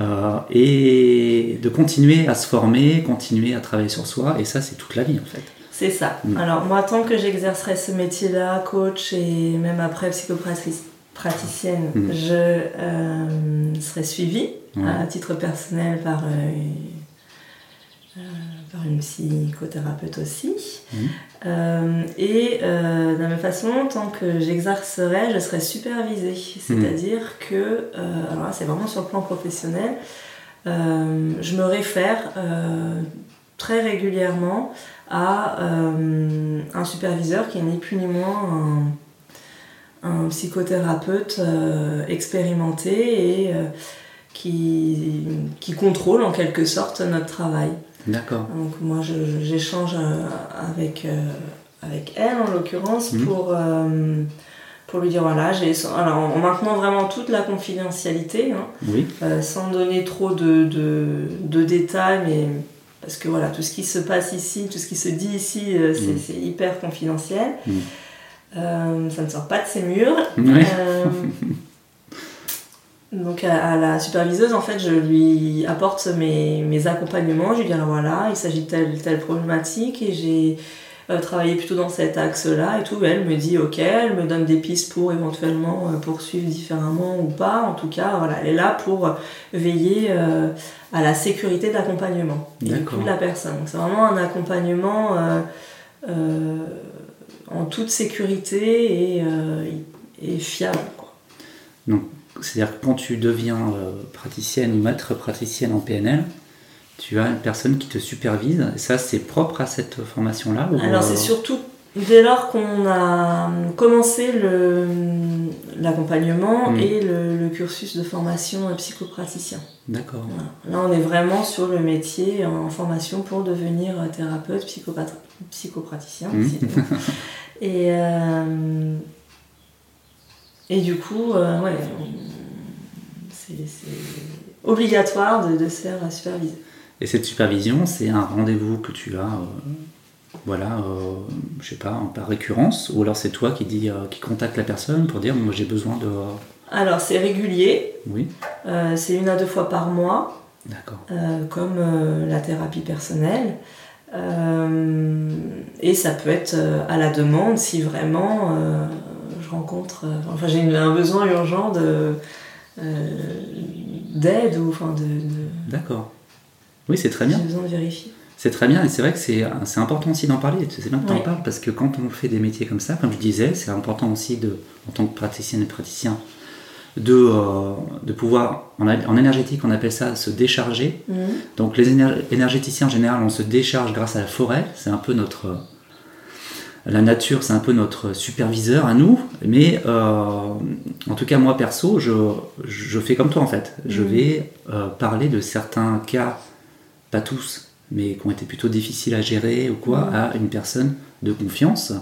euh, et de continuer à se former, continuer à travailler sur soi et ça c'est toute la vie en fait. C'est ça. Alors moi, tant que j'exercerai ce métier-là, coach et même après psychopraticienne, Mm. je euh, serai suivie Ouais. à titre personnel par, euh, euh, par une psychothérapeute aussi. Mm. Euh, et euh, de la même façon, tant que j'exercerai, je serai supervisée. C'est-à-dire que, euh, alors là c'est vraiment sur le plan professionnel, je me réfère très régulièrement à un superviseur qui est ni plus ni moins un, un psychothérapeute expérimenté et qui, qui contrôle en quelque sorte notre travail. D'accord. Donc moi j'échange euh, avec, euh, avec elle en l'occurrence Mhm. pour, euh, pour lui dire voilà, j'ai alors en maintenant vraiment toute la confidentialité, hein, Oui. euh, sans donner trop de, de, de détails, mais parce que voilà, tout ce qui se passe ici, tout ce qui se dit ici, c'est Mhm. c'est hyper confidentiel. Mhm. Ça ne sort pas de ses murs. Donc à, la superviseuse, en fait, je lui apporte mes, mes accompagnements. Je lui dis alors voilà, il s'agit de telle telle problématique et j'ai euh, travaillé plutôt dans cet axe-là et tout. Elle me dit ok, elle me donne des pistes pour éventuellement euh, poursuivre différemment ou pas. En tout cas, voilà, elle est là pour veiller euh, à la sécurité de l'accompagnement de la personne. Donc c'est vraiment un accompagnement en toute sécurité et, et fiable. Quoi. C'est-à-dire que quand tu deviens euh, praticienne ou maître praticienne en PNL, tu as une personne qui te supervise. Et ça c'est propre à cette formation-là ou, Alors euh, c'est surtout dès lors qu'on a commencé l'accompagnement Mm. et le, le cursus de formation euh, psychopraticien. D'accord. Voilà. Là on est vraiment sur le métier en formation pour devenir euh, thérapeute, psychopraticien. Mm. aussi. et, euh, et du coup, euh, ouais, c'est obligatoire de, de se faire superviser. Et cette supervision, c'est un rendez-vous que tu as, euh, voilà, euh, je sais pas, par récurrence, ou alors c'est toi qui dis, euh, qui contacte la personne pour dire, moi j'ai besoin de, Alors c'est régulier, oui, c'est une à deux fois par mois. d'accord, comme la thérapie personnelle. Et ça peut être à la demande si vraiment rencontre, euh, enfin j'ai un besoin urgent de euh, d'aide ou enfin de, de- d'accord. Oui, c'est très bien. j'ai besoin de vérifier. C'est très bien, et c'est vrai que c'est important aussi d'en parler. C'est bien que tu en parles, parce que quand on fait des métiers comme ça, comme je disais, c'est important aussi, de, en tant que praticienne et praticien, de, euh, de pouvoir, en, en énergétique, on appelle ça se décharger. Mhm. Donc les éner- énergéticiens en général, on se décharge grâce à la forêt. C'est un peu notre... La nature, c'est un peu notre superviseur à nous. Mais euh, en tout cas, moi perso, je, je fais comme toi en fait. Je Mhm. vais euh, parler de certains cas, pas tous, mais qui ont été plutôt difficiles à gérer ou quoi, Mhm. à une personne de confiance.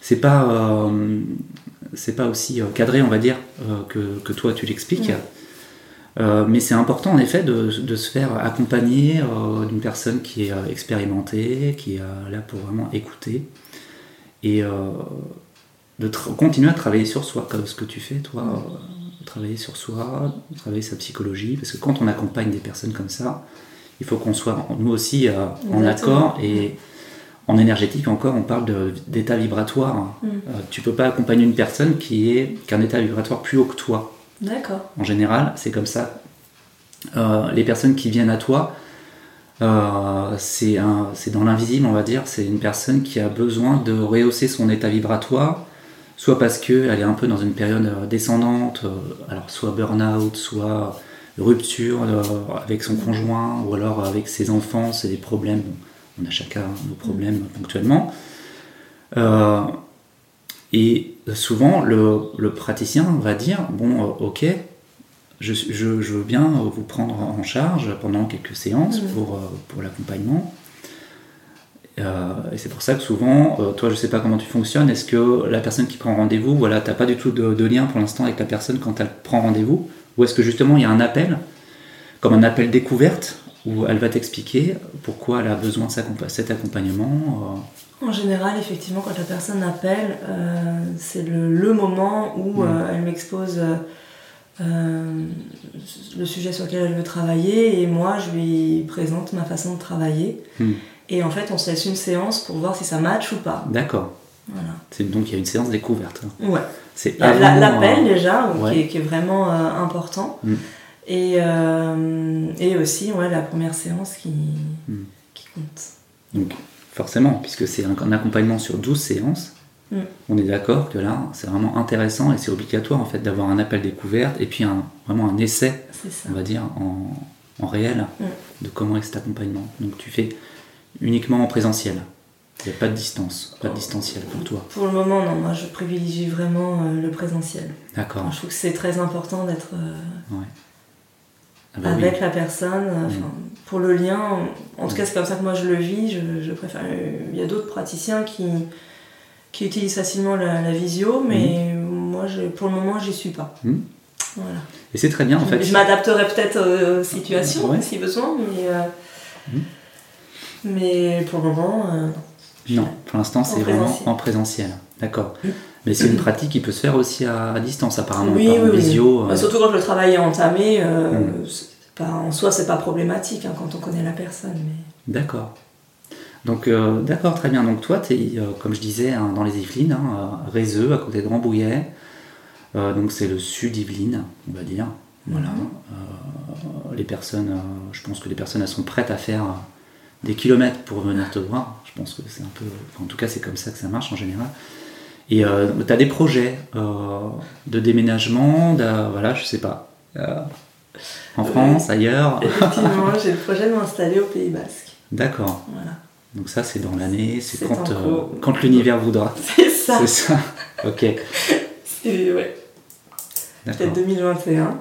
C'est pas, euh, c'est pas aussi cadré, on va dire, que, que toi tu l'expliques. Euh, mais c'est important en effet de, de se faire accompagner d'une personne qui est expérimentée, qui est là pour vraiment écouter et euh, de continuer à travailler sur soi, comme ce que tu fais toi, euh, travailler sur soi, travailler sa psychologie, parce que quand on accompagne des personnes comme ça, il faut qu'on soit nous aussi euh, en accord et En énergétique encore, on parle d'état vibratoire. Mm. Euh, tu peux pas accompagner une personne qui est qu'un état vibratoire plus haut que toi. D'accord. En général, c'est comme ça. Euh, les personnes qui viennent à toi, euh, c'est dans l'invisible, on va dire. C'est une personne qui a besoin de rehausser son état vibratoire, soit parce qu'elle est un peu dans une période euh, descendante, euh, alors soit burn-out, soit rupture avec son conjoint, ou alors avec ses enfants, c'est des problèmes. On a chacun nos problèmes ponctuellement. Et souvent, le, le praticien va dire Bon, ok, je, je- je veux bien vous prendre en charge pendant quelques séances Mhm. pour, euh, pour l'accompagnement. Euh, et c'est pour ça que souvent, euh, toi, je sais pas comment tu fonctionnes, est-ce que la personne qui prend rendez-vous, voilà, t'as pas du tout de, de lien pour l'instant avec la personne quand elle prend rendez-vous? Ou est-ce que justement il y a un appel, comme un appel découverte, où elle va t'expliquer pourquoi elle a besoin de cet accompagnement euh, En général, effectivement, quand la personne appelle, c'est le, le moment où Mm. elle m'expose le sujet sur lequel elle veut travailler et moi, je lui présente ma façon de travailler. Mm. Et en fait, on se laisse une séance pour voir si ça match ou pas. D'accord. Voilà. Donc il y a une séance découverte. Ouais. C'est la- l'appel euh, déjà, ouais. qui, est, qui est vraiment euh, important. Mm. Et, euh, et aussi, ouais, la première séance qui, Mm. qui compte. Donc, forcément, puisque c'est un, un accompagnement sur 12 séances, On est d'accord que là, c'est vraiment intéressant et c'est obligatoire en fait d'avoir un appel découverte et puis un, vraiment un essai, on va dire, en, en réel Mm. de comment est cet accompagnement. Donc, tu fais uniquement en présentiel. Il n'y a pas de distance, pas de distanciel pour toi. Pour le moment, non. Moi, je privilégie vraiment euh, le présentiel. D'accord. Je trouve que c'est très important d'être euh, Ouais. Ah bah oui. avec la personne. euh, Mm. Pour le lien, en tout Mm. cas, c'est comme ça que moi je le vis. Je, je préfère. Il y a d'autres praticiens qui, qui utilisent facilement la, la visio, mais moi, je, pour le moment, j'y suis pas. Mm. Voilà. Et c'est très bien en fait. Je m'adapterai peut-être aux situations Ouais. si besoin, mais, euh, Mm. mais pour le moment, euh, non. Pour l'instant, c'est vraiment en présentiel. D'accord. Mais c'est une pratique qui peut se faire aussi à, à distance, apparemment, Oui, par oui, visio. Bah, euh, surtout quand le travail est entamé, pas, en soi, c'est pas problématique hein, quand on connaît la personne. Mais... D'accord. Donc, euh, d'accord, très bien. Donc, toi, tu es, comme je disais, hein, dans les Yvelines, hein, à Rézeux, à côté de Rambouillet. Euh, donc, c'est le sud Yvelines, on va dire. Voilà. Mhm. Euh, les personnes, euh, je pense que les personnes, elles sont prêtes à faire euh, des kilomètres pour venir te voir. Je pense que c'est un peu. enfin, en tout cas, c'est comme ça que ça marche en général. Et tu as des projets euh, de déménagement, voilà, je sais pas. euh, en. France, ailleurs? Effectivement, j'ai le projet de m'installer au Pays Basque. D'accord. Voilà. Donc ça, c'est dans l'année, c'est quand, euh, quand l'univers voudra. C'est ça. C'est ça. Ok, C'est ouais, peut-être 2021.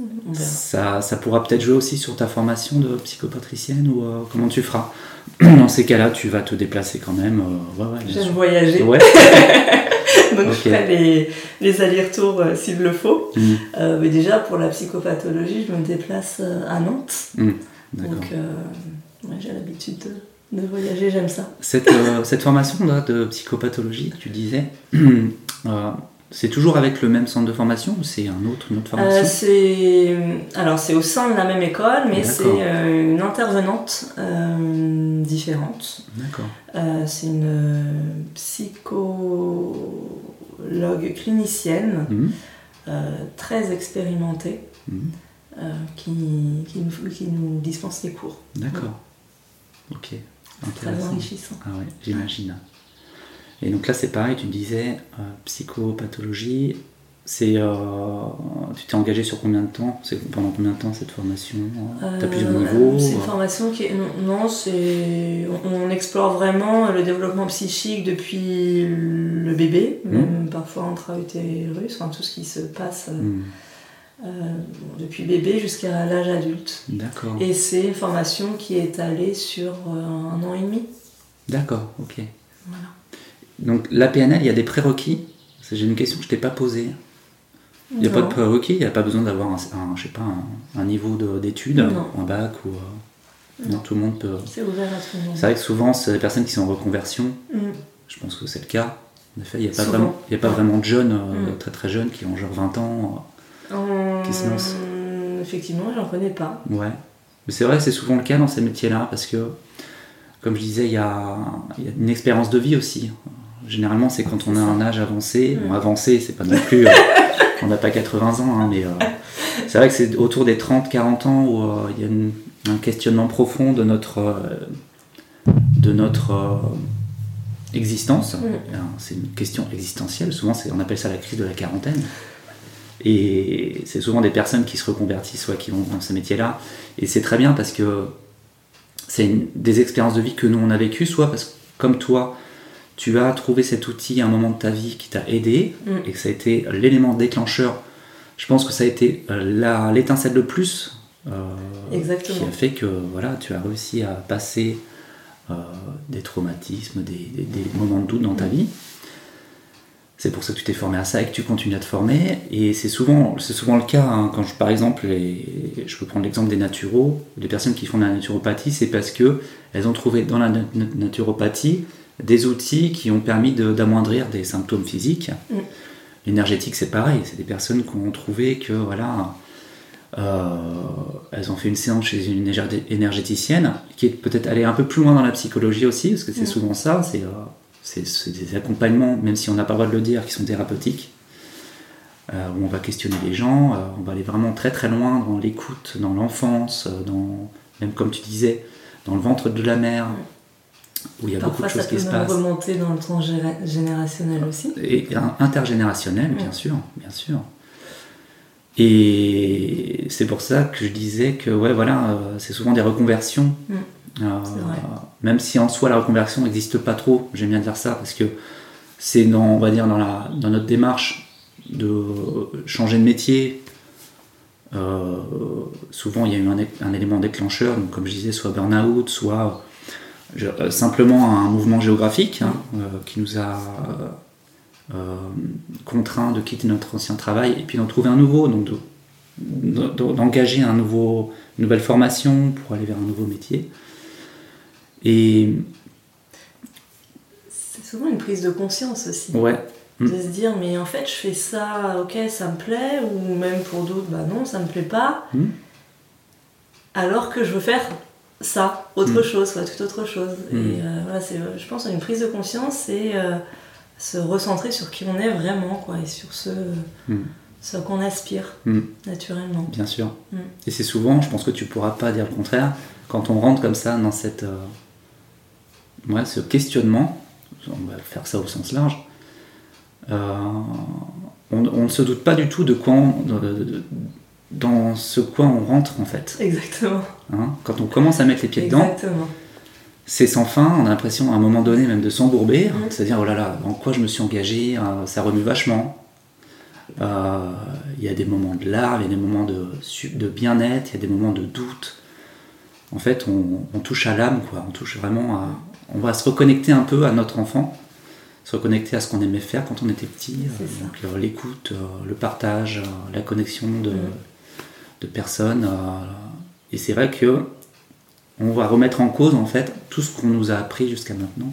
On verra. Ça, ça pourra peut-être jouer aussi sur ta formation de psychopatricienne ou euh, comment tu feras? Dans ces cas-là, tu vas te déplacer quand même. euh, ouais, J'aime voyager, Ouais. donc Ok. je ferai les, les allers-retours euh, s'il le faut. Mm, Euh, mais déjà, pour la psychopathologie, je me déplace euh, à Nantes. mm, D'accord. Donc, ouais, j'ai l'habitude de, de voyager, j'aime ça. Cette, euh, cette formation là, de psychopathologie, tu disais, euh, c'est toujours avec le même centre de formation ou c'est un autre, une autre formation? Euh, c'est alors c'est au sein de la même école, mais D'accord. c'est une intervenante différente. D'accord. C'est une psychologue clinicienne euh, très expérimentée euh, qui, qui, nous, qui nous dispense les cours. D'accord. Ok. Très enrichissant. Ah ouais, j'imagine. Et donc là, c'est pareil, tu disais euh, psychopathologie. C'est, euh, tu t'es engagé sur combien de temps? C'est pendant combien de temps cette formation? T'as plusieurs Euh, niveaux C'est une euh, formation qui est. Non, non, c'est. On, on explore vraiment le développement psychique depuis le bébé, Mmh. même parfois intra-utérus, enfin tout ce qui se passe euh, euh, depuis bébé jusqu'à l'âge adulte. D'accord. Et c'est une formation qui est étalée sur euh, un an et demi. D'accord, ok. Voilà. Donc la PNL, il y a des prérequis J'ai une question que je t'ai pas posée. Il n'y a pas de prérequis, il n'y a pas besoin d'avoir un, un- je sais pas, un, un niveau de- d'études, un bac ou. euh, non, tout le monde peut. C'est ouvert à tout le monde. C'est vrai que souvent, c'est des personnes qui sont en reconversion. Mm. Je pense que c'est le cas. En effet, il n'y a, pas vraiment- il y a pas vraiment de jeunes, euh, Mm. très très jeunes, qui ont genre 20 ans. Qui se lance. Effectivement, j'en connais pas. euh, ouais. Mais c'est vrai que c'est souvent le cas dans ces métiers-là, parce que comme je disais, il y a, il y a une expérience de vie aussi. Généralement, c'est quand on a un âge avancé. Bon, avancé, c'est pas non plus. euh, on n'a pas 80 ans, hein, mais euh, c'est vrai que c'est autour des 30-40 ans où euh, il y a une- un questionnement profond de notre, euh, de notre euh, existence. Mm. Euh, C'est une question existentielle. Souvent, on appelle ça la crise de la quarantaine. Et c'est souvent des personnes qui se reconvertissent, soit qui vont dans ce métier-là. Et c'est très bien parce que c'est des expériences de vie que nous on a vécues, soit parce que comme toi, tu as trouvé cet outil à un moment de ta vie qui t'a aidé Mm. et que ça a été l'élément déclencheur. Je pense que ça a été euh, l'étincelle de plus euh, Exactement. qui a fait que voilà, tu as réussi à passer euh, des traumatismes, des, des- des moments de doute dans ta Mm. vie. C'est pour ça que tu t'es formé à ça et que tu continues à te former. Et c'est souvent, c'est souvent le cas hein, quand je, par exemple, les- je peux prendre l'exemple des naturaux, des personnes qui font de la naturopathie, c'est parce que elles ont trouvé dans la nat- naturopathie des outils qui ont permis de- d'amoindrir des symptômes physiques. Mm. L'énergétique, c'est pareil. C'est des personnes qui ont trouvé que voilà, euh, elles ont fait une séance chez une énergé- énergéticienne qui est peut-être allée un peu plus loin dans la psychologie aussi, parce que c'est Mm. souvent ça. C'est euh, c'est des accompagnements, même si on n'a pas le droit de le dire, qui sont thérapeutiques. euh, où on va questionner les gens, euh, on va aller vraiment très très loin dans l'écoute, dans l'enfance, euh, dans même comme tu disais, dans le ventre de la mère, où il y a beaucoup de ça choses qui peut se passent. remonter dans le temps générationnel aussi. Et intergénérationnel, bien sûr, bien sûr. Et c'est pour ça que je disais que ouais, voilà, c'est souvent des reconversions. Mm. Euh, même si en soi la reconversion n'existe pas trop, j'aime bien dire ça parce que c'est dans, on va dire dans, la, dans notre démarche de changer de métier. euh, souvent il y a eu un, élément déclencheur, donc comme je disais, soit burn-out, soit euh, simplement un mouvement géographique hein, euh, qui nous a contraint de quitter notre ancien travail et puis d'en trouver un nouveau, donc de- de- d'engager un nouveau, une nouvelle formation pour aller vers un nouveau métier. Et C'est souvent une prise de conscience aussi. ouais, Mm. De se dire, mais en fait, je fais ça, ok, ça me plaît, ou même pour d'autres, bah non, ça me plaît pas. Mm. Alors que je veux faire ça, autre Mm. chose, quoi, tout autre chose. Mm. Et euh, voilà, c'est, je pense une prise de conscience, c'est euh, se recentrer sur qui on est vraiment, quoi, et sur ce, Mm. ce qu'on aspire, Mm. naturellement. bien sûr. Mm. Et c'est souvent, je pense que tu pourras pas dire le contraire, quand on rentre comme ça dans cette, euh, ouais, ce questionnement, on va faire ça au sens large, euh, on, on ne se doute pas du tout de quoi on- de- de- de- dans ce quoi on rentre en fait. Exactement. hein. Quand on commence à mettre les pieds dedans, c'est sans fin, on a l'impression à un moment donné même de s'embourber, Mm. c'est-à-dire oh là là, dans quoi je me suis engagé, euh, ça remue vachement. Euh, Il y a des moments de larmes, il y a des moments de bien-être, il y a des moments de doute. En fait, on, on touche à l'âme, quoi. On touche vraiment à. On va se reconnecter un peu à notre enfant, se reconnecter à ce qu'on aimait faire quand on était petit. Euh, donc euh, l'écoute, euh, le partage, la connexion de, de personnes. et c'est vrai que on va remettre en cause en fait tout ce qu'on nous a appris jusqu'à maintenant.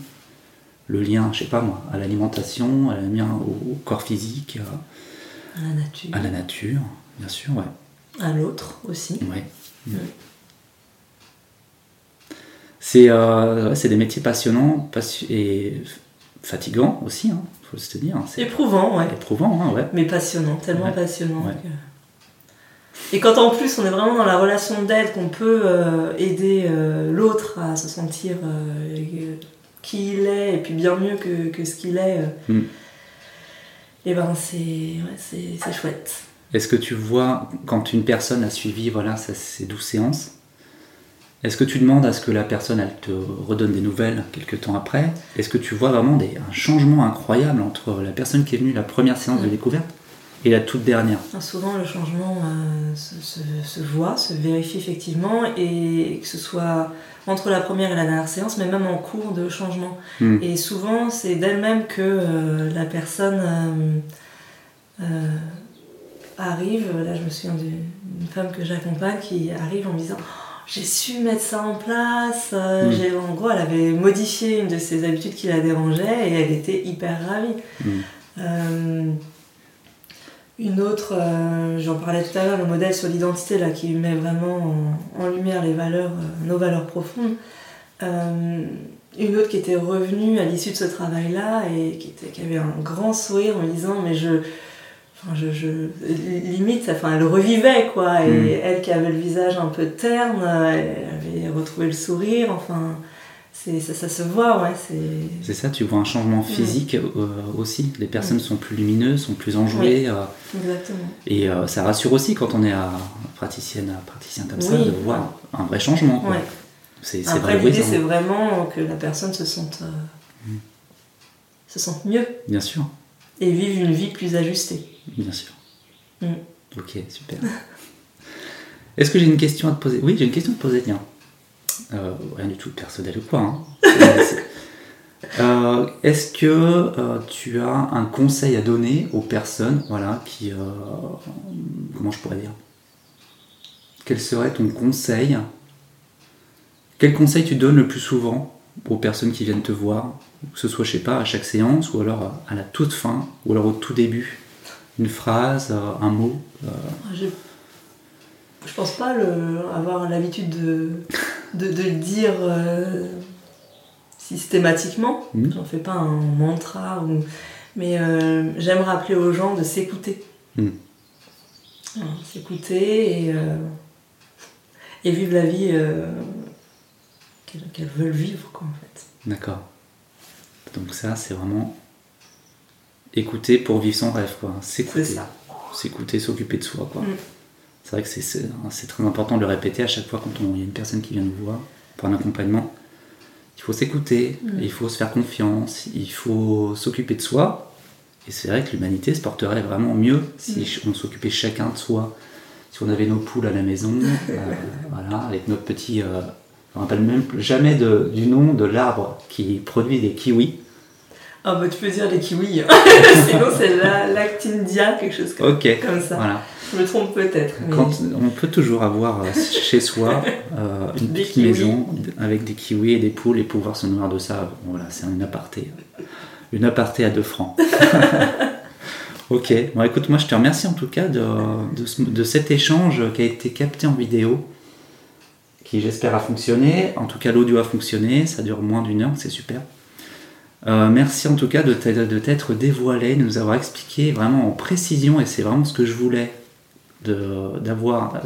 Le lien, je sais pas moi, à l'alimentation, à le lien au, au corps physique, À la nature. à la nature, bien sûr, ouais. À l'autre aussi. ouais. C'est euh, ouais, c'est des métiers passionnants passi- et fatigants aussi, hein, faut se dire. C'est Éprouvant, ouais. éprouvant, hein, ouais. Mais passionnant, tellement Ouais. passionnant. Ouais. que- Et quand en plus on est vraiment dans la relation d'aide, qu'on peut euh, aider euh, l'autre à se sentir qui il est, et puis bien mieux que, que ce qu'il est, Mm. et ben c'est chouette. Est-ce que tu vois, quand une personne a suivi voilà, ces douze séances, est-ce que tu demandes à ce que la personne elle te redonne des nouvelles quelques temps après? Est-ce que tu vois vraiment des, un changement incroyable entre la personne qui est venue la première séance de Mm. découverte et la toute dernière? Enfin, Souvent le changement euh, se, se- se voit, se vérifie effectivement, et que ce soit entre la première et la dernière séance, mais même en cours de changement. Mm. Et souvent, c'est d'elle-même que euh, la personne euh, arrive. Là, je me souviens d'une femme que j'accompagne qui arrive en me disant J'ai su mettre ça en place. euh, Mm. j'ai- En gros, elle avait modifié une de ses habitudes qui la dérangeait et elle était hyper ravie. Mm. Euh, une autre, euh, j'en parlais tout à l'heure, le modèle sur l'identité là, qui met vraiment en, en lumière les valeurs, nos valeurs profondes. une autre qui était revenue à l'issue de ce travail-là et qui, était, qui avait un grand sourire en me disant mais je je, je, limite, enfin, elle revivait, quoi. Et hmm. elle qui avait le visage un peu terne, elle avait retrouvé le sourire, enfin, c'est, ça, ça, se voit, ouais. C'est... ça, tu vois un changement physique euh, aussi. Les personnes sont plus lumineuses, sont plus enjouées. Euh, exactement. Et euh, ça rassure aussi quand on est à praticienne, à praticien comme ça, de voir un vrai changement. Quoi. C'est, Après, l'idée, c'est vraiment que la personne se sente, hmm. se sente mieux. Bien sûr. Et vive une vie plus ajustée. Bien sûr. Mm. Ok, super. Est-ce que j'ai une question à te poser? Oui, j'ai une question à te poser, tiens. Euh, rien du tout personnel ou quoi. Hein. Euh, est-ce que euh, tu as un conseil à donner aux personnes voilà, qui. comment je pourrais dire? Quel serait ton conseil? Quel conseil tu donnes le plus souvent aux personnes qui viennent te voir? Que ce soit, je sais pas, à chaque séance ou alors à la toute fin ou alors au tout début une phrase, euh, un mot euh. je, je pense pas le, avoir l'habitude de, de, le dire euh, systématiquement. Mmh. J'en fais pas un mantra. Ou, mais j'aime rappeler aux gens de s'écouter. Mmh. S'écouter et, et vivre la vie qu'elles veulent vivre, quoi, en fait. D'accord. Donc ça, c'est vraiment écouter pour vivre son rêve, quoi. S'écouter. S'écouter, s'occuper de soi, quoi. Mm. C'est vrai que c'est très important de le répéter à chaque fois quand il y a une personne qui vient nous voir pour un accompagnement. Il faut s'écouter, mm. il faut se faire confiance, il faut s'occuper de soi. Et c'est vrai que l'humanité se porterait vraiment mieux si mm. on s'occupait chacun de soi. Si on avait nos poules à la maison, euh, voilà, avec notre petit. Euh, on ne rappelle même jamais du nom de l'arbre qui produit des kiwis. Ah bah tu peux dire les kiwis. Sinon c'est l'actindia, quelque chose comme, comme ça. Voilà. Je me trompe peut-être. On peut toujours avoir euh, chez soi euh, une petite maison avec des kiwis et des poules et pouvoir se nourrir de ça. voilà, c'est une aparté. Une aparté à deux francs. ok, bon écoute, moi je te remercie en tout cas de, de, de cet échange qui a été capté en vidéo qui j'espère a fonctionné. En tout cas, l'audio a fonctionné, ça dure moins d'une heure, c'est super. Euh, merci en tout cas de t'être dévoilé, de nous avoir expliqué vraiment en précision, et c'est vraiment ce que je voulais, d'avoir euh,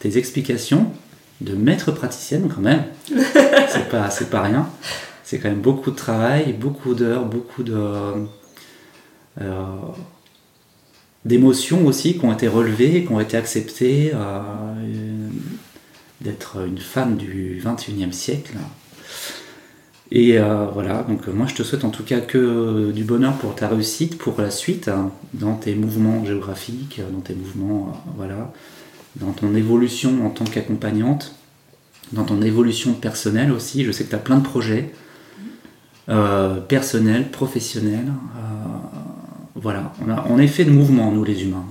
tes explications de maître praticienne quand même. c'est pas, pas rien. C'est quand même beaucoup de travail, beaucoup d'heures, beaucoup de euh, d'émotions aussi qui ont été relevées, qui ont été acceptées. d'être une femme du 21e siècle. Et euh, voilà, donc euh, moi je te souhaite en tout cas que du bonheur pour ta réussite, pour la suite, hein, dans tes mouvements géographiques, dans tes mouvements, euh, voilà, dans ton évolution en tant qu'accompagnante, dans ton évolution personnelle aussi. Je sais que tu as plein de projets, personnels, professionnels. voilà, on, a, on est fait de mouvements, nous les humains.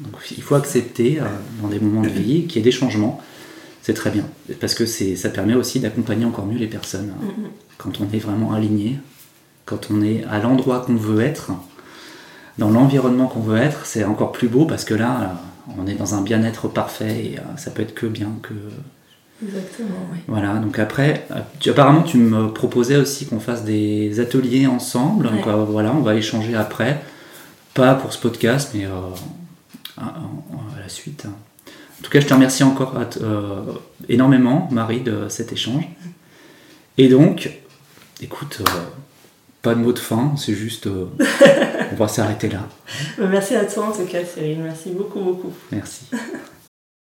Donc il faut accepter dans des moments de vie qu'il y ait des changements c'est très bien. Parce que ça permet aussi d'accompagner encore mieux les personnes. Hein. Mm-hmm. Quand on est vraiment aligné, quand on est à l'endroit qu'on veut être, dans l'environnement qu'on veut être, c'est encore plus beau parce que là, on est dans un bien-être parfait et euh, ça peut être que bien, que. Exactement, oui. Voilà, donc après, euh, tu, apparemment, tu me proposais aussi qu'on fasse des ateliers ensemble. Donc euh, voilà, on va échanger après. Pas pour ce podcast, mais à, la suite. En tout cas, je te remercie encore euh, énormément, Marie, de cet échange. Et donc, écoute, euh, pas de mot de fin, c'est juste, euh, on va s'arrêter là. Merci à toi en tout cas, Cyril. Merci beaucoup, beaucoup. Merci.